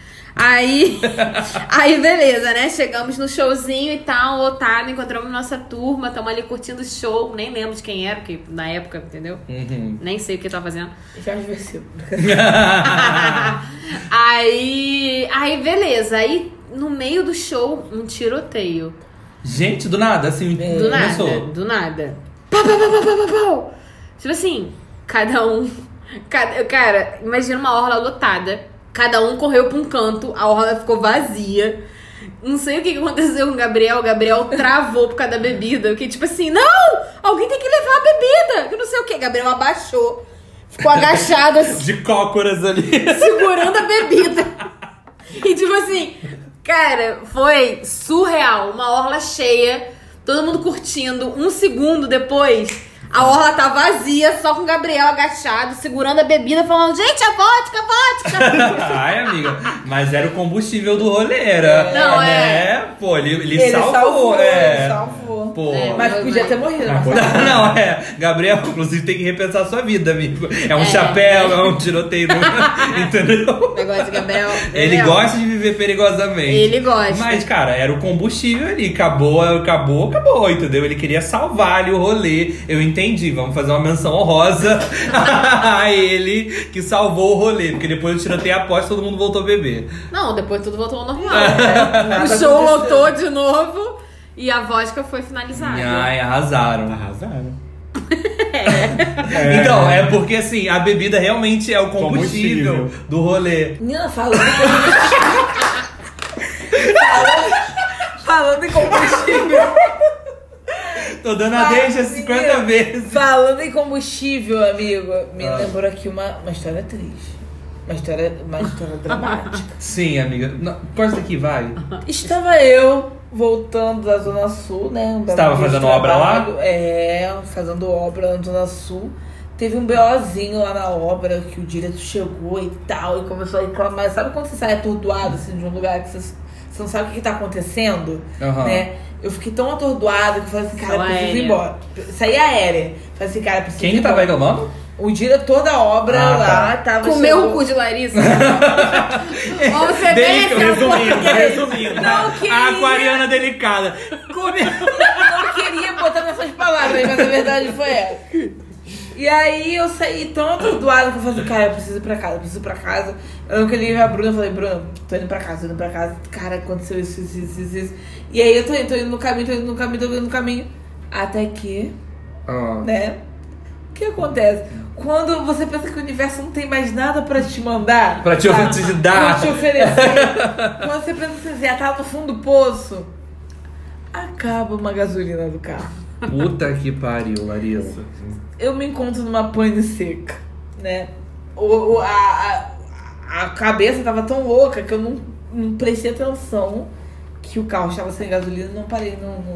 Aí, aí beleza, né? Chegamos no showzinho e tal, lotado, encontramos nossa turma, estamos ali curtindo o show, nem lembro de quem era, porque na época, entendeu? Uhum. Nem sei o que tava fazendo. Jorge Versilo. aí, aí beleza, aí no meio do show, um tiroteio. Gente, do nada, assim, Do nada, começou. do nada. Pau, pau, pau, pau, pau, pau, pau. Tipo assim, cada um. Cada, cara, imagina uma orla lotada. Cada um correu pra um canto, a orla ficou vazia. Não sei o que aconteceu com o Gabriel. O Gabriel travou por causa da bebida. Que tipo assim, não! Alguém tem que levar a bebida! Que não sei o que. Gabriel abaixou. Ficou agachado assim De cócoras ali. segurando a bebida. E tipo assim, cara, foi surreal. Uma orla cheia, todo mundo curtindo. Um segundo depois, a orla tá vazia, só com o Gabriel agachado, segurando a bebida, falando: gente, a vodka, vodka. Ai, amiga. Mas era o combustível do rolê, era. Não, né? Pô, ele, ele, Ele salvou, salvou, é. ele salvou. Pô. É, Mas podia ter morrido. Ah, mas pode- Não, é. Gabriel, inclusive, tem que repensar a sua vida, amigo. É um É. chapéu, é um tiroteio. no- Entendeu? Negócio de Gabriel. Ele Gabriel. gosta de viver perigosamente. Ele gosta. Mas, cara, era o combustível ali. Acabou, acabou, acabou, entendeu? Ele queria salvar ali o rolê. Eu entendi. Vamos fazer uma menção honrosa a ele que salvou o rolê. Porque depois do tiroteio após, todo mundo voltou a beber. Não, depois tudo voltou ao normal. Nada o show lotou de novo e a vodka foi finalizada. Ai, arrasaram. Arrasaram. Então, é porque assim, a bebida realmente é o combustível, Combustível. do rolê. Menina, falando falando, falando em combustível. Tô dando a deixa 50 menina, vezes. Falando em combustível, amigo, me Ah. lembrou aqui uma, uma história triste. Uma história, uma história dramática. Sim, amiga. Não, Corta aqui, vai. Estava eu voltando da Zona Sul, né? Um Estava de fazendo obra lá? É, fazendo obra na Zona Sul. Teve um BOzinho lá na obra que o diretor chegou e tal, e começou a reclamar. Sabe quando você sai atordoado assim, de um lugar que você, você não sabe o que tá acontecendo? Aham. Né? Eu fiquei tão atordoada que eu falei assim, cara, preciso ir embora. Saí aérea. Falei assim, cara, preciso Quem ir que tava embora. reclamando? O diretor da obra Ah, lá tá. tava. Comeu chegou- o cu de Larissa? Ser bem Resumindo, resumindo. Não queria. A aquariana delicada. Come- Eu não queria botar nessas palavras, mas a verdade foi essa. E aí eu saí tão atordoada que eu falei, cara, eu preciso ir pra casa, eu preciso ir pra casa. Eu lembro que eu liguei pra Bruna e falei, Bruna, tô indo pra casa, tô indo pra casa. Cara, aconteceu isso, isso, isso, isso, isso. E aí eu tô indo, tô indo no caminho, tô indo no caminho, tô indo no caminho. Até que, Ah. né? O que acontece? Quando você pensa que o universo não tem mais nada pra te mandar, Pra te tá? te dar. pra te oferecer, quando você pensa que você já tá no fundo do poço, acaba uma gasolina do carro. Puta que pariu, Larissa. eu me encontro numa pane seca, né? O, o- a, a, a cabeça tava tão louca que eu não, não prestei atenção que o carro estava sem gasolina e não parei no, no,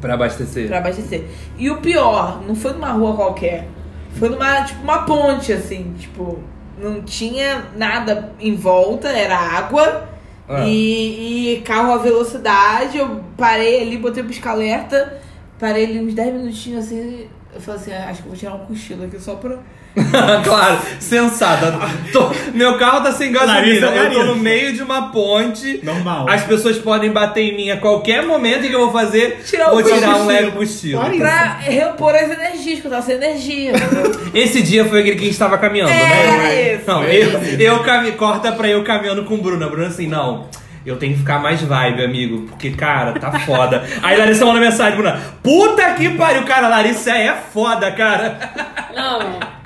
Pra abastecer. pra abastecer. E o pior, não foi numa rua qualquer. Foi numa, tipo, uma ponte, assim, tipo, não tinha nada em volta, era água. Ah. E, e carro a velocidade, eu parei ali, botei o pisca-alerta, parei ali uns 10 minutinhos assim, eu falei assim, "Ah, acho que eu vou tirar um cochilo aqui só pra. claro, sensata. Tô- meu carro tá sem gasolina. Larissa, eu tô Larissa. no meio de uma ponte. Normal. As pessoas podem bater em mim a qualquer momento. E o que eu vou fazer? Tirar vou o tirar um cochilo. leve cochilo. Larissa. Pra repor as energias, porque eu tava sem energia. Esse dia foi aquele que a gente tava caminhando, É, né? esse. Não, eu, eu cami- corta pra eu caminhando com o Bruno. A Bruna assim, não. Eu tenho que ficar mais vibe, amigo. Porque, cara, tá foda. Aí Larissa manda mensagem, Bruna. Puta que pariu, cara. Larissa é foda, cara. Não.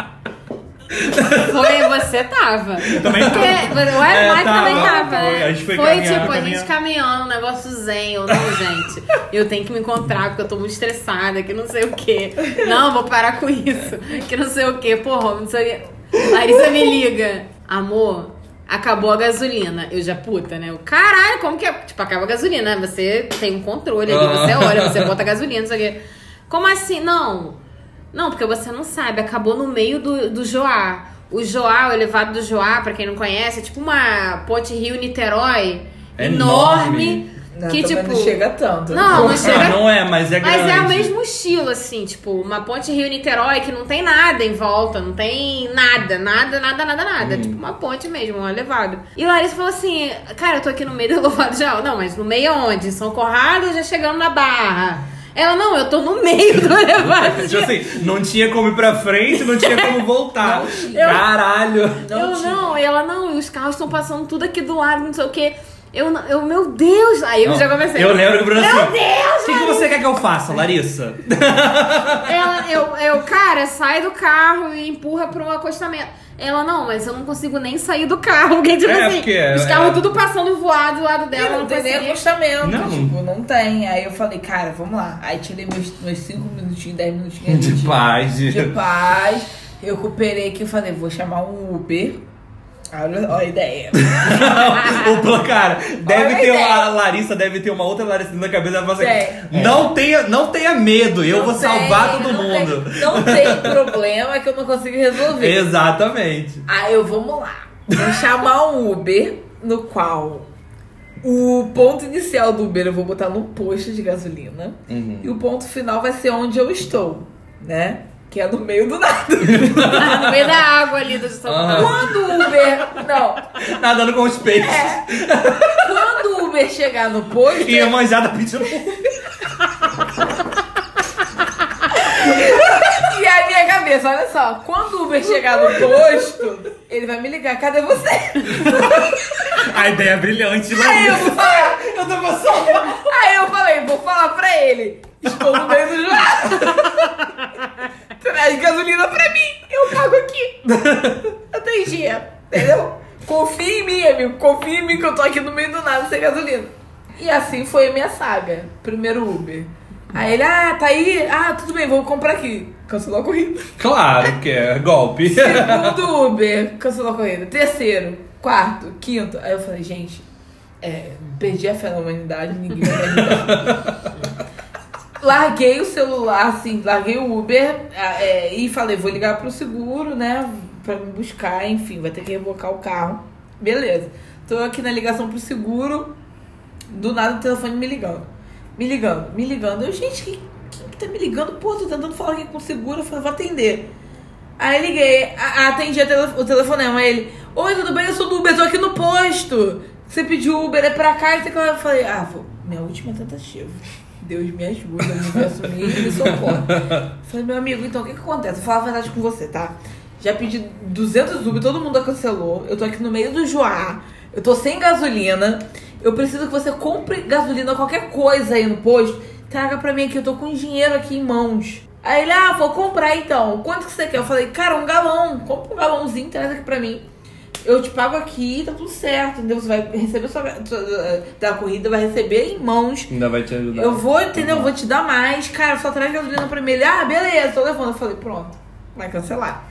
Foi, você tava. Também tava. Porque, o É, Mike tava, também tava. foi, a gente foi Foi tipo, a gente caminhando, um negócio zen, eu não, gente. Eu tenho que me encontrar porque eu tô muito estressada, que não sei o quê. Não, vou parar com isso. Que não sei o quê. Porra, não sei o. Larissa me liga. Amor, acabou a gasolina. Eu já, puta, né? Eu, caralho, como que é? Tipo, acaba a gasolina, né? Você tem um controle ali, você olha, você bota gasolina, não sei o quê. Como assim? Não. Não, porque você não sabe, acabou no meio do, do Joá. O Joá, o elevado do Joá, pra quem não conhece, é tipo uma ponte Rio-Niterói É enorme. Não, que tipo. não chega tanto. Não, não chega. não é, mas é grande. Mas é o mesmo estilo, assim, tipo, uma ponte Rio-Niterói que não tem nada em volta, não tem nada, nada, nada, nada, nada. Tipo, uma ponte mesmo, um elevado. E Larissa falou assim: Cara, eu tô aqui no meio do elevado já. Não, mas no meio aonde? São Corrado já chegando na Barra. Ela, não, eu tô no meio do elevado. Tipo assim, não tinha como ir pra frente, não tinha como voltar. Não tinha. Caralho. Não eu tinha. não, e ela não, e os carros estão passando tudo aqui do lado, não sei o quê. Eu, não- eu meu Deus! Aí eu já comecei. Eu lembro que o Bruno assim. Meu Deus! O que, que você quer que eu faça, Larissa? Ela, eu, eu, cara, sai do carro e empurra pra um acostamento. Ela, não, mas eu não consigo nem sair do carro. Porque, tipo É, assim, porque é- os carros é- tudo passando voado do lado E dela. não não tem nem acostamento, Não. tipo, não tem. Aí eu falei, cara, vamos lá. Aí tirei meus, meus 5 minutinhos, 10 minutinhos De paz. de De... paz. Eu recuperei aqui, eu falei, vou chamar um Uber. Olha, a ideia. o plan, cara, deve Olha ter uma. ideia. A Larissa deve ter uma outra Larissa na cabeça. Ela fala assim, Tem. não, tenha, não tenha medo, eu Não vou tem, salvar todo não mundo. Tem, não tem problema que eu não consigo resolver. Exatamente. Aí eu, vamos lá. Vou chamar um Uber, no qual o ponto inicial do Uber eu vou botar no posto de gasolina. Uhum. E o ponto final vai ser onde eu estou, né? Que é no meio do nada. no meio da água ali do. Paulo. Quando o Uber. Não. Nadando com os peixes. É. Quando o Uber chegar no posto. E a manjada pedindo. E a minha cabeça, olha só. Quando o Uber chegar no posto, ele vai me ligar. Cadê você? A ideia é brilhante, Aí Larissa. eu vou falar. Eu tô passando. Aí eu falei, vou falar pra ele. Estou no meio do jogo. Traz gasolina pra mim. Eu pago aqui. Eu tenho dinheiro. Entendeu? Confia em mim, amigo. Confia em mim que eu tô aqui no meio do nada sem gasolina. E assim foi a minha saga. Primeiro Uber. Aí ele, ah, tá aí? Ah, tudo bem, vou comprar aqui. Cancelou a corrida. Claro que é golpe. Segundo Uber, cancelou a corrida. Terceiro, quarto, quinto. Aí eu falei, gente, é, perdi a fé na humanidade, ninguém vai me ajudar. larguei o celular, assim, larguei o Uber ah, é, e falei, vou ligar pro seguro, né? Pra me buscar, enfim, vai ter que rebocar o carro. Beleza. Tô aqui na ligação pro seguro, do nada o telefone me ligando. Me ligando, me ligando. Eu, gente, quem, quem que tá me ligando? Pô, tô tentando falar aqui com o seguro, eu falei, vou atender. Aí liguei, a- atendi a tele- o telefonema, ele, oi, tudo bem? Eu sou do Uber, tô aqui no posto. Você pediu Uber, é pra cá, e. Eu falei, ah, vou, minha última tentativa. Deus me ajuda, o universo me, me socorre. Falei, meu amigo, então o que que acontece? Vou falar a verdade com você, tá? Já pedi 200 Uber, todo mundo cancelou. Eu tô aqui no meio do Joá, eu tô sem gasolina. Eu preciso que você compre gasolina, qualquer coisa aí no posto. Traga pra mim aqui, eu tô com dinheiro aqui em mãos. Aí ele, ah, vou comprar então. Quanto que você quer? Eu falei, cara, um galão. Compra um galãozinho, traz aqui pra mim. Eu te pago aqui, tá tudo certo, entendeu? Você vai receber sua, sua- da corrida, vai receber em mãos. Ainda vai te ajudar. Eu vou, entendeu? Eu vou te dar mais. Cara, só traz gasolina pra mim. Ele, ah, beleza, tô levando. Eu falei, pronto, vai cancelar.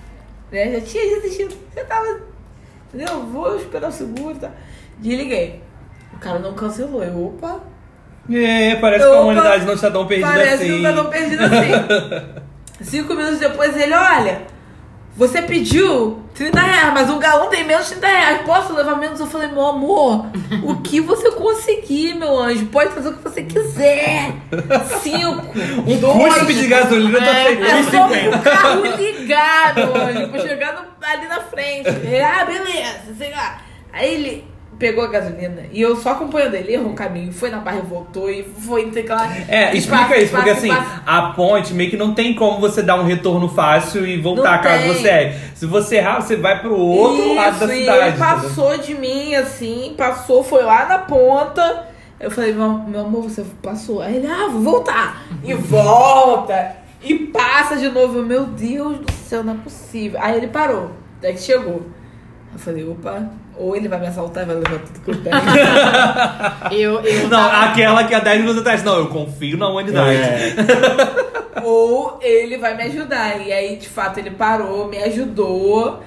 Né? Já tinha desistido. Já tava. Entendeu? Vou esperar o seguro, tá? Desliguei. O cara não cancelou. Eu, opa. É, parece que a Opa, humanidade não está tão perdida Parece assim. que não tá tão perdido assim. Cinco minutos depois ele, olha, você pediu 30 reais, mas um galão tem menos de 30 reais. Posso levar menos? Eu falei, meu amor, o que você conseguir, meu anjo? Pode fazer o que você quiser. Cinco. Um dois. cuspe de gasolina tá É feito. só com o carro ligado, anjo, pra chegar no- ali na frente. Ele, ah, beleza, sei lá. Aí ele pegou a gasolina e eu só acompanhando ele, errou o caminho, foi na barra e voltou e foi, lá. É, explica passa, isso, porque passa, assim, a ponte meio que não tem como você dar um retorno fácil e voltar Não caso tem. você erre. Se você errar, você vai pro outro lado da Isso, cidade. Ele passou de mim, assim, passou, foi lá na ponta. Eu falei, meu, amor, você passou. Aí ele, ah, vou voltar. E volta. E passa de novo. Eu, Meu Deus do céu, não é possível. Aí ele parou. Até que chegou. Eu falei, opa, ou ele vai me assaltar e vai levar tudo que eu tenho. Eu, eu Não, tava- aquela que há 10 minutos atrás. Não, eu confio na humanidade. É. ou ele vai me ajudar. E aí, de fato, ele parou, me ajudou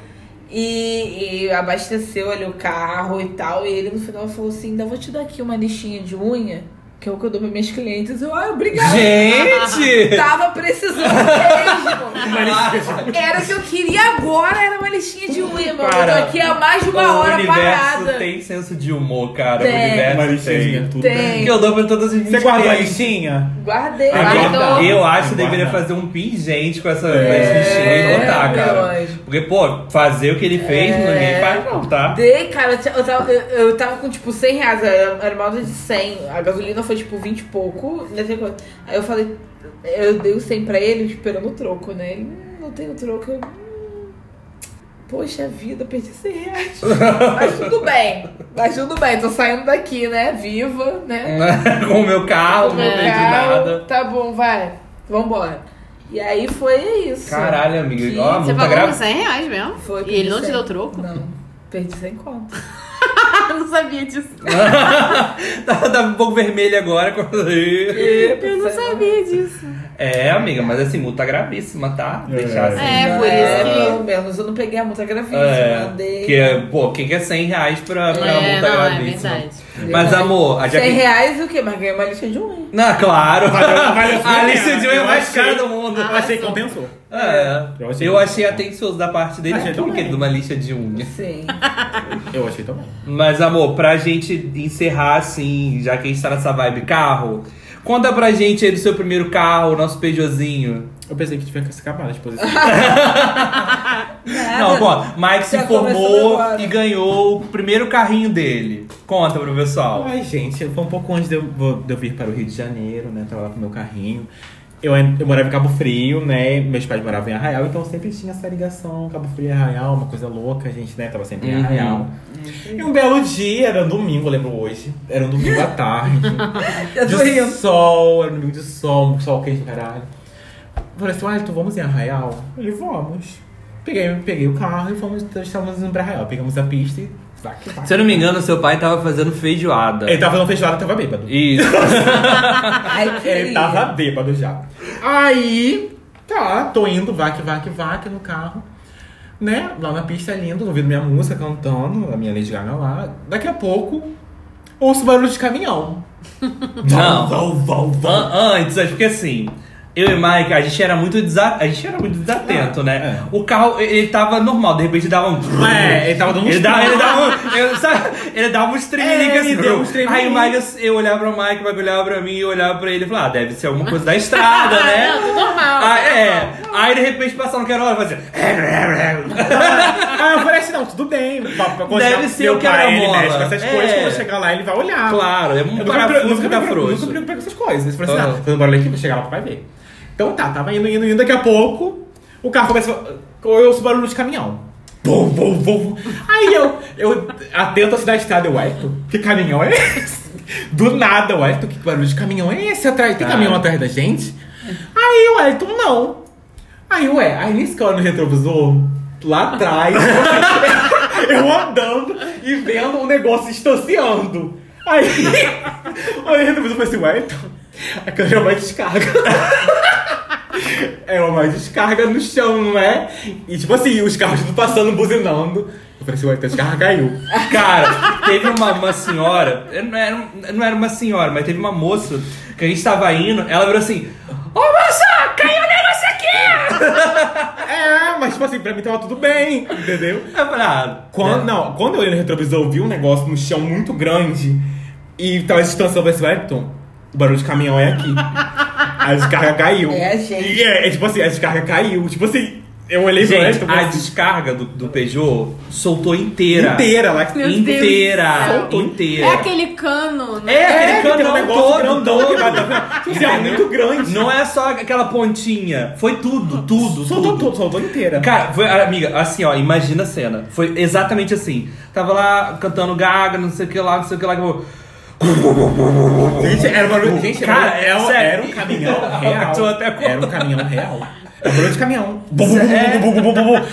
e, e abasteceu ali o carro e tal. E ele no final falou assim: ainda vou te dar aqui uma listinha de unha, que é o que eu dou para minhas clientes. Eu, ah, obrigada. Gente! Tava precisando mesmo. Era o que eu queria agora, era uma listinha de meu. Cara, eu tô aqui há mais de uma o hora universo parada. tem senso de humor, cara. Tem. O universo Uma listinha, tem. tudo. Tem. Que eu dou pra todas as Você minhas guardou a listinha? Guardei. Guardou. Eu acho que deveria fazer um pingente com essa É, listinha e botar, meu cara. Porque, pô, fazer o que ele fez, É. ninguém faz não, tá? Dei, cara, eu, tava, eu, eu tava com tipo 100 reais, era, era moda de 100. A gasolina foi tipo 20 e pouco. não sei quanto. Aí eu falei, eu dei o 100 pra ele esperando o troco, né? Ele, "Hum, não tem o troco. Eu, "Hum, Poxa vida, perdi 100 reais. Mas tudo bem. Mas tudo bem, tô saindo daqui, né? Viva, né? com o meu carro, não Meu vejo carro. nada. Tá bom, vai. Vambora. E aí foi isso. Caralho, amiga. Que Ó, Você pagou grave. 100 reais mesmo? Foi, e ele não perdi te deu 100. troco? Não, perdi 100 conto. Eu não sabia disso. tá, tá um pouco vermelho agora. Eu não sabia disso. É, amiga, mas assim, multa gravíssima, tá? É. Deixar assim. É, por É, isso que- pelo menos eu não peguei a multa gravíssima. É, andei. que é, pô, quem quer 100 reais pra, pra É, multa não, é gravíssima? verdade. Mas, amor, a 100 Jaque... reais o quê? Mas ganhei uma lista de unha. Não, claro. A lista de unha é mais cara do mundo. Eu achei que compensou. É. Eu achei- Eu achei atencioso da parte dele. Achei Por que também. de uma lista de unha? Sim. Eu achei também. Mas, amor, pra gente encerrar assim, já que a gente tá nessa vibe carro, conta pra gente aí do seu primeiro carro, nosso Peugeotzinho. Eu pensei que tivesse acabado a exposição. Não, pô, Mike se Já começou formou agora. e ganhou o primeiro carrinho dele. Conta pro pessoal. Ai, gente, foi um pouco antes de eu, vou- de eu vir para o Rio de Janeiro, né? Tava lá com meu carrinho. Eu, eu morava em Cabo Frio, né? Meus pais moravam em Arraial, então sempre tinha essa ligação, Cabo Frio e Arraial, uma coisa louca, a gente, né? Tava sempre em Uhum. Arraial. E um belo dia, era um domingo, eu lembro hoje. Era um domingo à tarde. De sol, era um domingo de sol, um sol quente do caralho. Eu falei assim, Wellington, vamos em Arraial? Ele, vamos. Peguei, peguei o carro e fomos, estávamos indo pra Arraial. Pegamos a pista e... Se eu não me engano, seu pai tava fazendo feijoada. Ele tava fazendo feijoada e tava bêbado. Isso. Ai, Ele tava bêbado já. Aí, tá, tô indo, vaque, vaque, vaque no carro. Né? Lá na pista lindo, ouvindo minha música, cantando, a minha Lady Gaga lá. Daqui a pouco, ouço barulho de caminhão. Não. Val, val, val. An- Antes, acho que assim. Eu e Mike, a gente era muito, desa... a gente era muito desatento, Ah, né? é. O carro, ele tava normal, de repente dava um. É, ele tava dando uns Ele dava, ele dava, um, eu- sabe? ele dava uns tremeliques É, assim. ele deu uns tremeliques. Aí o Mike, eu olhava pro Mike, o Mike olhava pra mim e eu olhava pra ele e falava, ah, deve ser alguma coisa da estrada, né? Não, tudo normal. Ah, é. Aí de repente passando que era hora, fazia. Ah, eu falei assim, não, tudo bem. Deve ser o pai, ele quebra-mola. mexe com essas É. coisas, quando eu chegar lá, ele vai olhar. Claro, é um Eu parafuso que tá frouxo. nunca me com essas coisas. Ele falou assim, ah, fazendo barulho aqui, vai chegar lá, vai ver. Então tá, tava indo, indo, indo, daqui a pouco, o carro começa a... Eu ouço barulho de caminhão. Bum, bum, bum. Aí eu, eu atento assim na estrada, eu, Hector, que caminhão é esse? Do nada, o Hector, que barulho de caminhão é esse? Atrás, tem Cara. caminhão atrás da gente? Aí o Hector, não. Aí, ué, aí nisso que eu olho no retrovisor, lá atrás, eu andando e vendo um negócio distanciando. Aí, olhei no retrovisor e falei assim, ué, então, aquilo é uma descarga. É uma descarga no chão, não é? E tipo assim, os carros tudo passando, buzinando. Eu falei assim, ué, então a descarga caiu. Cara, teve uma, uma senhora, não era, não era uma senhora, mas teve uma moça que a gente tava indo, ela virou assim: Ô moça, caiu um negócio aqui! É, mas tipo assim, pra mim tava tudo bem, entendeu? Eu falei, ah, Quando, né? Não, quando eu olhei no retrovisor, eu vi um negócio no chão muito grande e tava distanciando esse Wellington. O barulho de caminhão é aqui. A descarga caiu. É a gente. E é, é tipo assim, a descarga caiu. Tipo assim, eu olhei pro Wellington. a assim, descarga do, do Peugeot soltou inteira. inteira lá. Meu Deus Inteira. céu. Inteira. É aquele cano, né? É, aquele É, que tem um negócio todo, grandão todo. que vai dar. Assim, é muito grande. Não é só aquela pontinha. Foi tudo, tudo, Soltou tudo. tudo, soltou inteira. Cara, foi, amiga, assim, ó, imagina a cena. Foi exatamente assim. Tava lá cantando gaga, não sei o que lá, não sei o que lá. Que eu... Gente, era um barulho. Gente, era, Cara, era, sério. era um caminhão real. Era um caminhão real. Era um barulho de caminhão. Bum, bum, É. bum, bum, bum, bum, bum, bum.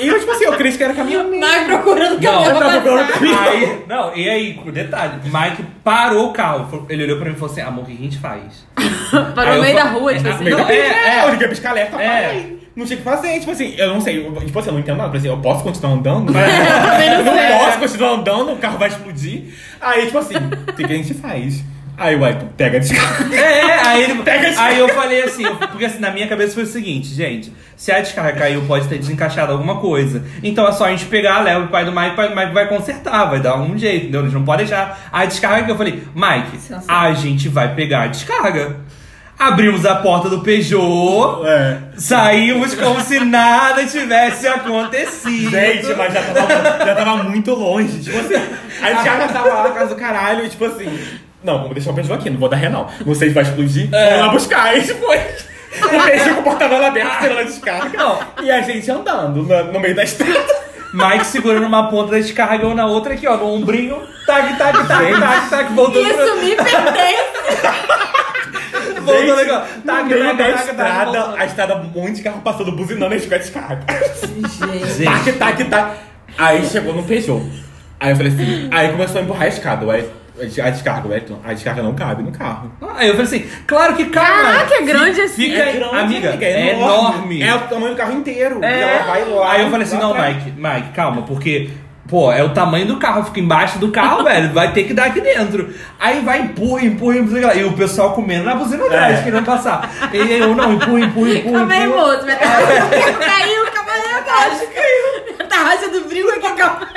E eu, tipo assim, eu creio que era caminhoneiro. Vai procurando Não, caminhão pra procurando caminhão. Aí, não, e aí, o detalhe, Mike parou o carro. Ele olhou pra mim e falou assim: amor, o que a gente faz? Parou Aí no meio da rua, tipo É, assim. não, Não, é, é, é. eu liguei pro escaleta, É. Não tinha o que fazer, tipo assim, eu não sei, eu, tipo assim, eu não entendo nada, por exemplo, eu posso continuar andando? não eu não posso continuar andando, o carro vai explodir. Aí, tipo assim, o que, que a gente faz? Aí, uai, tu pega a descarga. É, aí, ele, Pega esse- aí eu falei assim, porque assim, na minha cabeça foi o seguinte, gente, se a descarga caiu, pode ter desencaixado alguma coisa. Então é só a gente pegar, leva o pai do Mike, o pai do Mike vai consertar, vai dar um jeito, entendeu? Eles não podem deixar a descarga que eu falei, Mike, a gente vai pegar a descarga. Abrimos a porta do Peugeot, É. saímos como se nada tivesse acontecido. Gente, mas já tava, já tava muito longe. Tipo assim, a descarga tava lá na casa do caralho, e tipo assim. Não, vamos deixar o Peugeot aqui, não vou dar ré não. Não sei se vai explodir. É. Vamos lá buscar. Aí foi. O Peugeot com o porta-voz aberto, esperando a descarga. Não. E a gente andando no, no meio da estrada. Mike segurando uma ponta da descarga ou na outra aqui, ó, no ombrinho. Tac, tac, tac, tac, tac, voltando pra- Isso me pertence. Voltando aqui, ó. No Tac, meio tac, da tac, tac, estrada, a estrada, um monte de carro passando, buzinando, a gente com a descarga. Gente. Tac, tac, tac. Aí chegou no Peugeot. Aí eu falei assim, aí começou a empurrar a escada, ué. A descarga, ué. A descarga não cabe no carro. Aí eu falei assim, claro que cabe. Caraca, é grande assim. Fica, É grande, amiga, amiga, é enorme. É o tamanho do carro inteiro. É. E ela vai lá. Aí eu falei assim, não, atrás. Mike, Mike, calma, porque, pô, é o tamanho do carro, fica embaixo do carro, velho, vai ter que dar aqui dentro. Aí vai, empurra, empurra, empurra, e o pessoal comendo na buzina atrás, É. querendo passar. E eu, não, empurra, empurra, empurra, Calma aí, empurra. moço. Caiu, aí, abaixo. Caiu. Tá racha do frio aqui, calma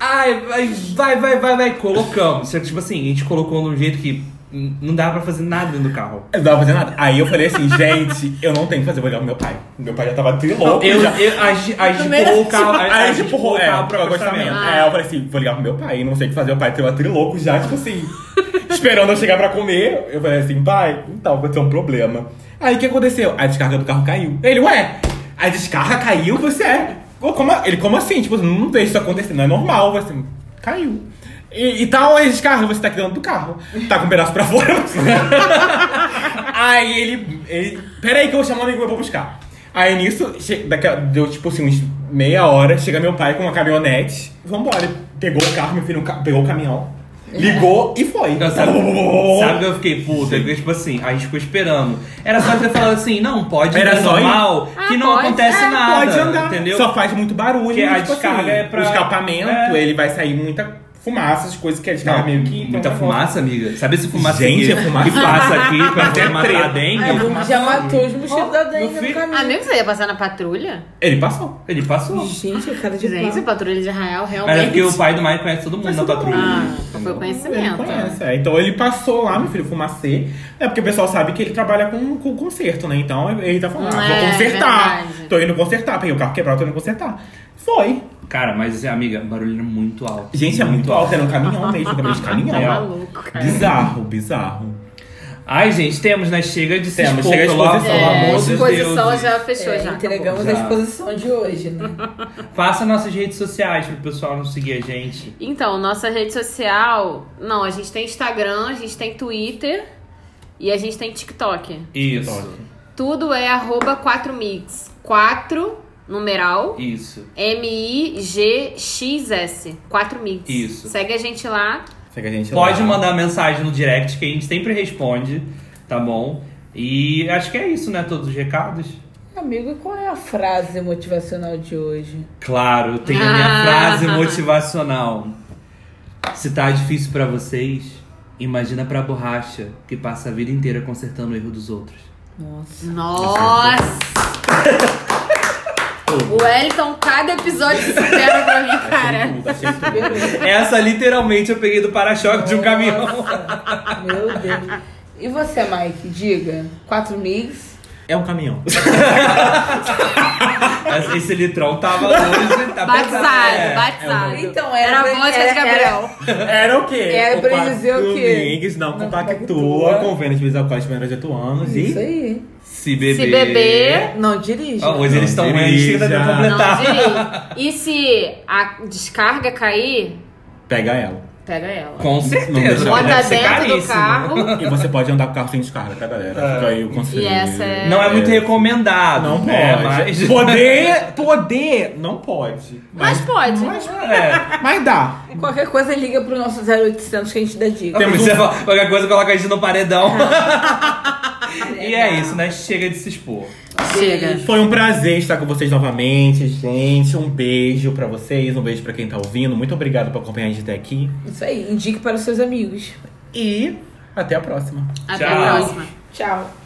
Ai, vai, vai, vai, vai, vai, colocamos. Que, Tipo assim, a gente colocou de um jeito que não dava pra fazer nada dentro do carro. Não dava pra fazer nada. Aí eu falei assim, gente, eu não tenho que fazer, vou ligar pro meu pai. Meu pai já tava trilouco. Eu, já. eu, a, gente- empurrou o carro. a- a Aí a gente gente empurrou, o é, carro pro acostamento. Ah. Aí eu falei assim, vou ligar pro meu pai, não sei o que fazer. O pai tava trilouco já, tipo assim, esperando eu chegar pra comer. Eu falei assim, pai, então, vai ter um problema. Aí o que aconteceu? A descarga do carro caiu. Ele, ué, a descarga caiu? Você é. Como, ele, como assim? Tipo, não vejo isso acontecer, não é normal. Assim, caiu. E, e tal, a descarga, você tá aqui dentro do carro. Tá com um pedaço pra fora. Aí ele, ele. Pera aí que eu vou chamar um amigo meu pra buscar. Aí nisso, daqui deu tipo assim, uns meia hora, chega meu pai com uma caminhonete. Vambora. Pegou o carro, meu filho, pegou o caminhão, ligou e foi. Eu sabe, sabe que eu fiquei puta? Porque, tipo assim, a gente ficou esperando. Era só ter falado assim, não, pode Era Era só ir? normal, que Ah, não pode. acontece É, nada. Pode andar. Entendeu? Só faz muito barulho. Porque a tipo descarga assim, é pra- O escapamento, é. ele vai sair muita fumaça, as coisas que a descarga Não, meio que. muita então, fumaça, amiga. Sabe esse fumaça Gente, que, é fumaça. que passa aqui pra Até matar a dengue? O já matou os mosquitos da dengue no filho- caminho. Amigo, você ia passar na patrulha? Ele passou. Ele passou. Gente, cara de Gente, a pau. patrulha de Israel Mas é realmente. porque o pai do Mike conhece todo mundo na patrulha. Ah, foi Ele conhecimento. conhece, é. Então ele passou lá, meu filho, fumacê. É porque o pessoal sabe que ele trabalha com, com conserto, né? Então ele tá falando, ah, É, vou consertar. verdade. Tô indo consertar. Peguei o carro quebrado, tô indo consertar. Foi. Cara, mas amiga, o barulho era muito alto. Gente, é muito alto, era um caminhão mesmo, caminhão de Tá caminhão. maluco, cara. Bizarro, bizarro. Ai, gente, temos, né? Chega de se Temos, expor, chega de exposição, pelo É, amor a de exposição Deus. já fechou, É, já. entregamos já. a exposição de hoje, né? Faça nossas redes sociais pro pessoal não seguir a gente. Então, nossa rede social. Não, a gente tem Instagram, a gente tem Twitter e a gente tem TikTok. Isso. Tudo é arroba 4mix. 4, numeral, Isso. M-I-G-X-S. 4mix. Isso. Segue a gente lá. Segue a gente Pode lá. mandar mensagem no direct que a gente sempre responde, tá bom? E acho que é isso, né? Todos os recados. Amigo, qual é a frase motivacional de hoje? Claro, eu tenho a minha Ah. frase motivacional. Se tá difícil pra vocês, imagina pra borracha que passa a vida inteira consertando o erro dos outros. Nossa. Nossa! O Wellington, cada episódio se supera pra mim, cara. Essa literalmente eu peguei do para-choque de um caminhão. Meu Deus. E você, Mike? Diga. Quatro mix. É um caminhão. Esse litrão tava hoje, tá Batizado, pesado. É. batizado. Então, Era era a voz era- de Gabriel. Era o quê? Era pra ele dizer o quê? Domingues não Não compactua compactua. com vênus de alcoólicos menores de 8 anos Isso e... aí. Se beber. Se beber, Não dirige. Ó, hoje eles Não estão ruins, dirija. ainda não completar. dirige. E se a descarga cair, Pega ela. Pega ela. Com Não certeza. deve Bota dentro do carro. E você pode andar com o carro sem descarga, tá, galera? É. Fica aí o conselho. E essa é- Não é muito recomendado. Não pode. né? Mas... Poder, poder, não pode. Mas pode. Mas, É. mas dá. Qualquer coisa liga pro nosso 0800 que a gente dá dica. Temos você fala, qualquer coisa, coloca a gente no paredão. e é isso, né? Chega de se expor. Chega. Foi um prazer estar com vocês novamente, gente. Um beijo pra vocês, um beijo pra quem tá ouvindo. Muito obrigado por acompanhar a gente até aqui. Isso aí, indique para os seus amigos. E até a próxima. Até Tchau. a próxima. Tchau.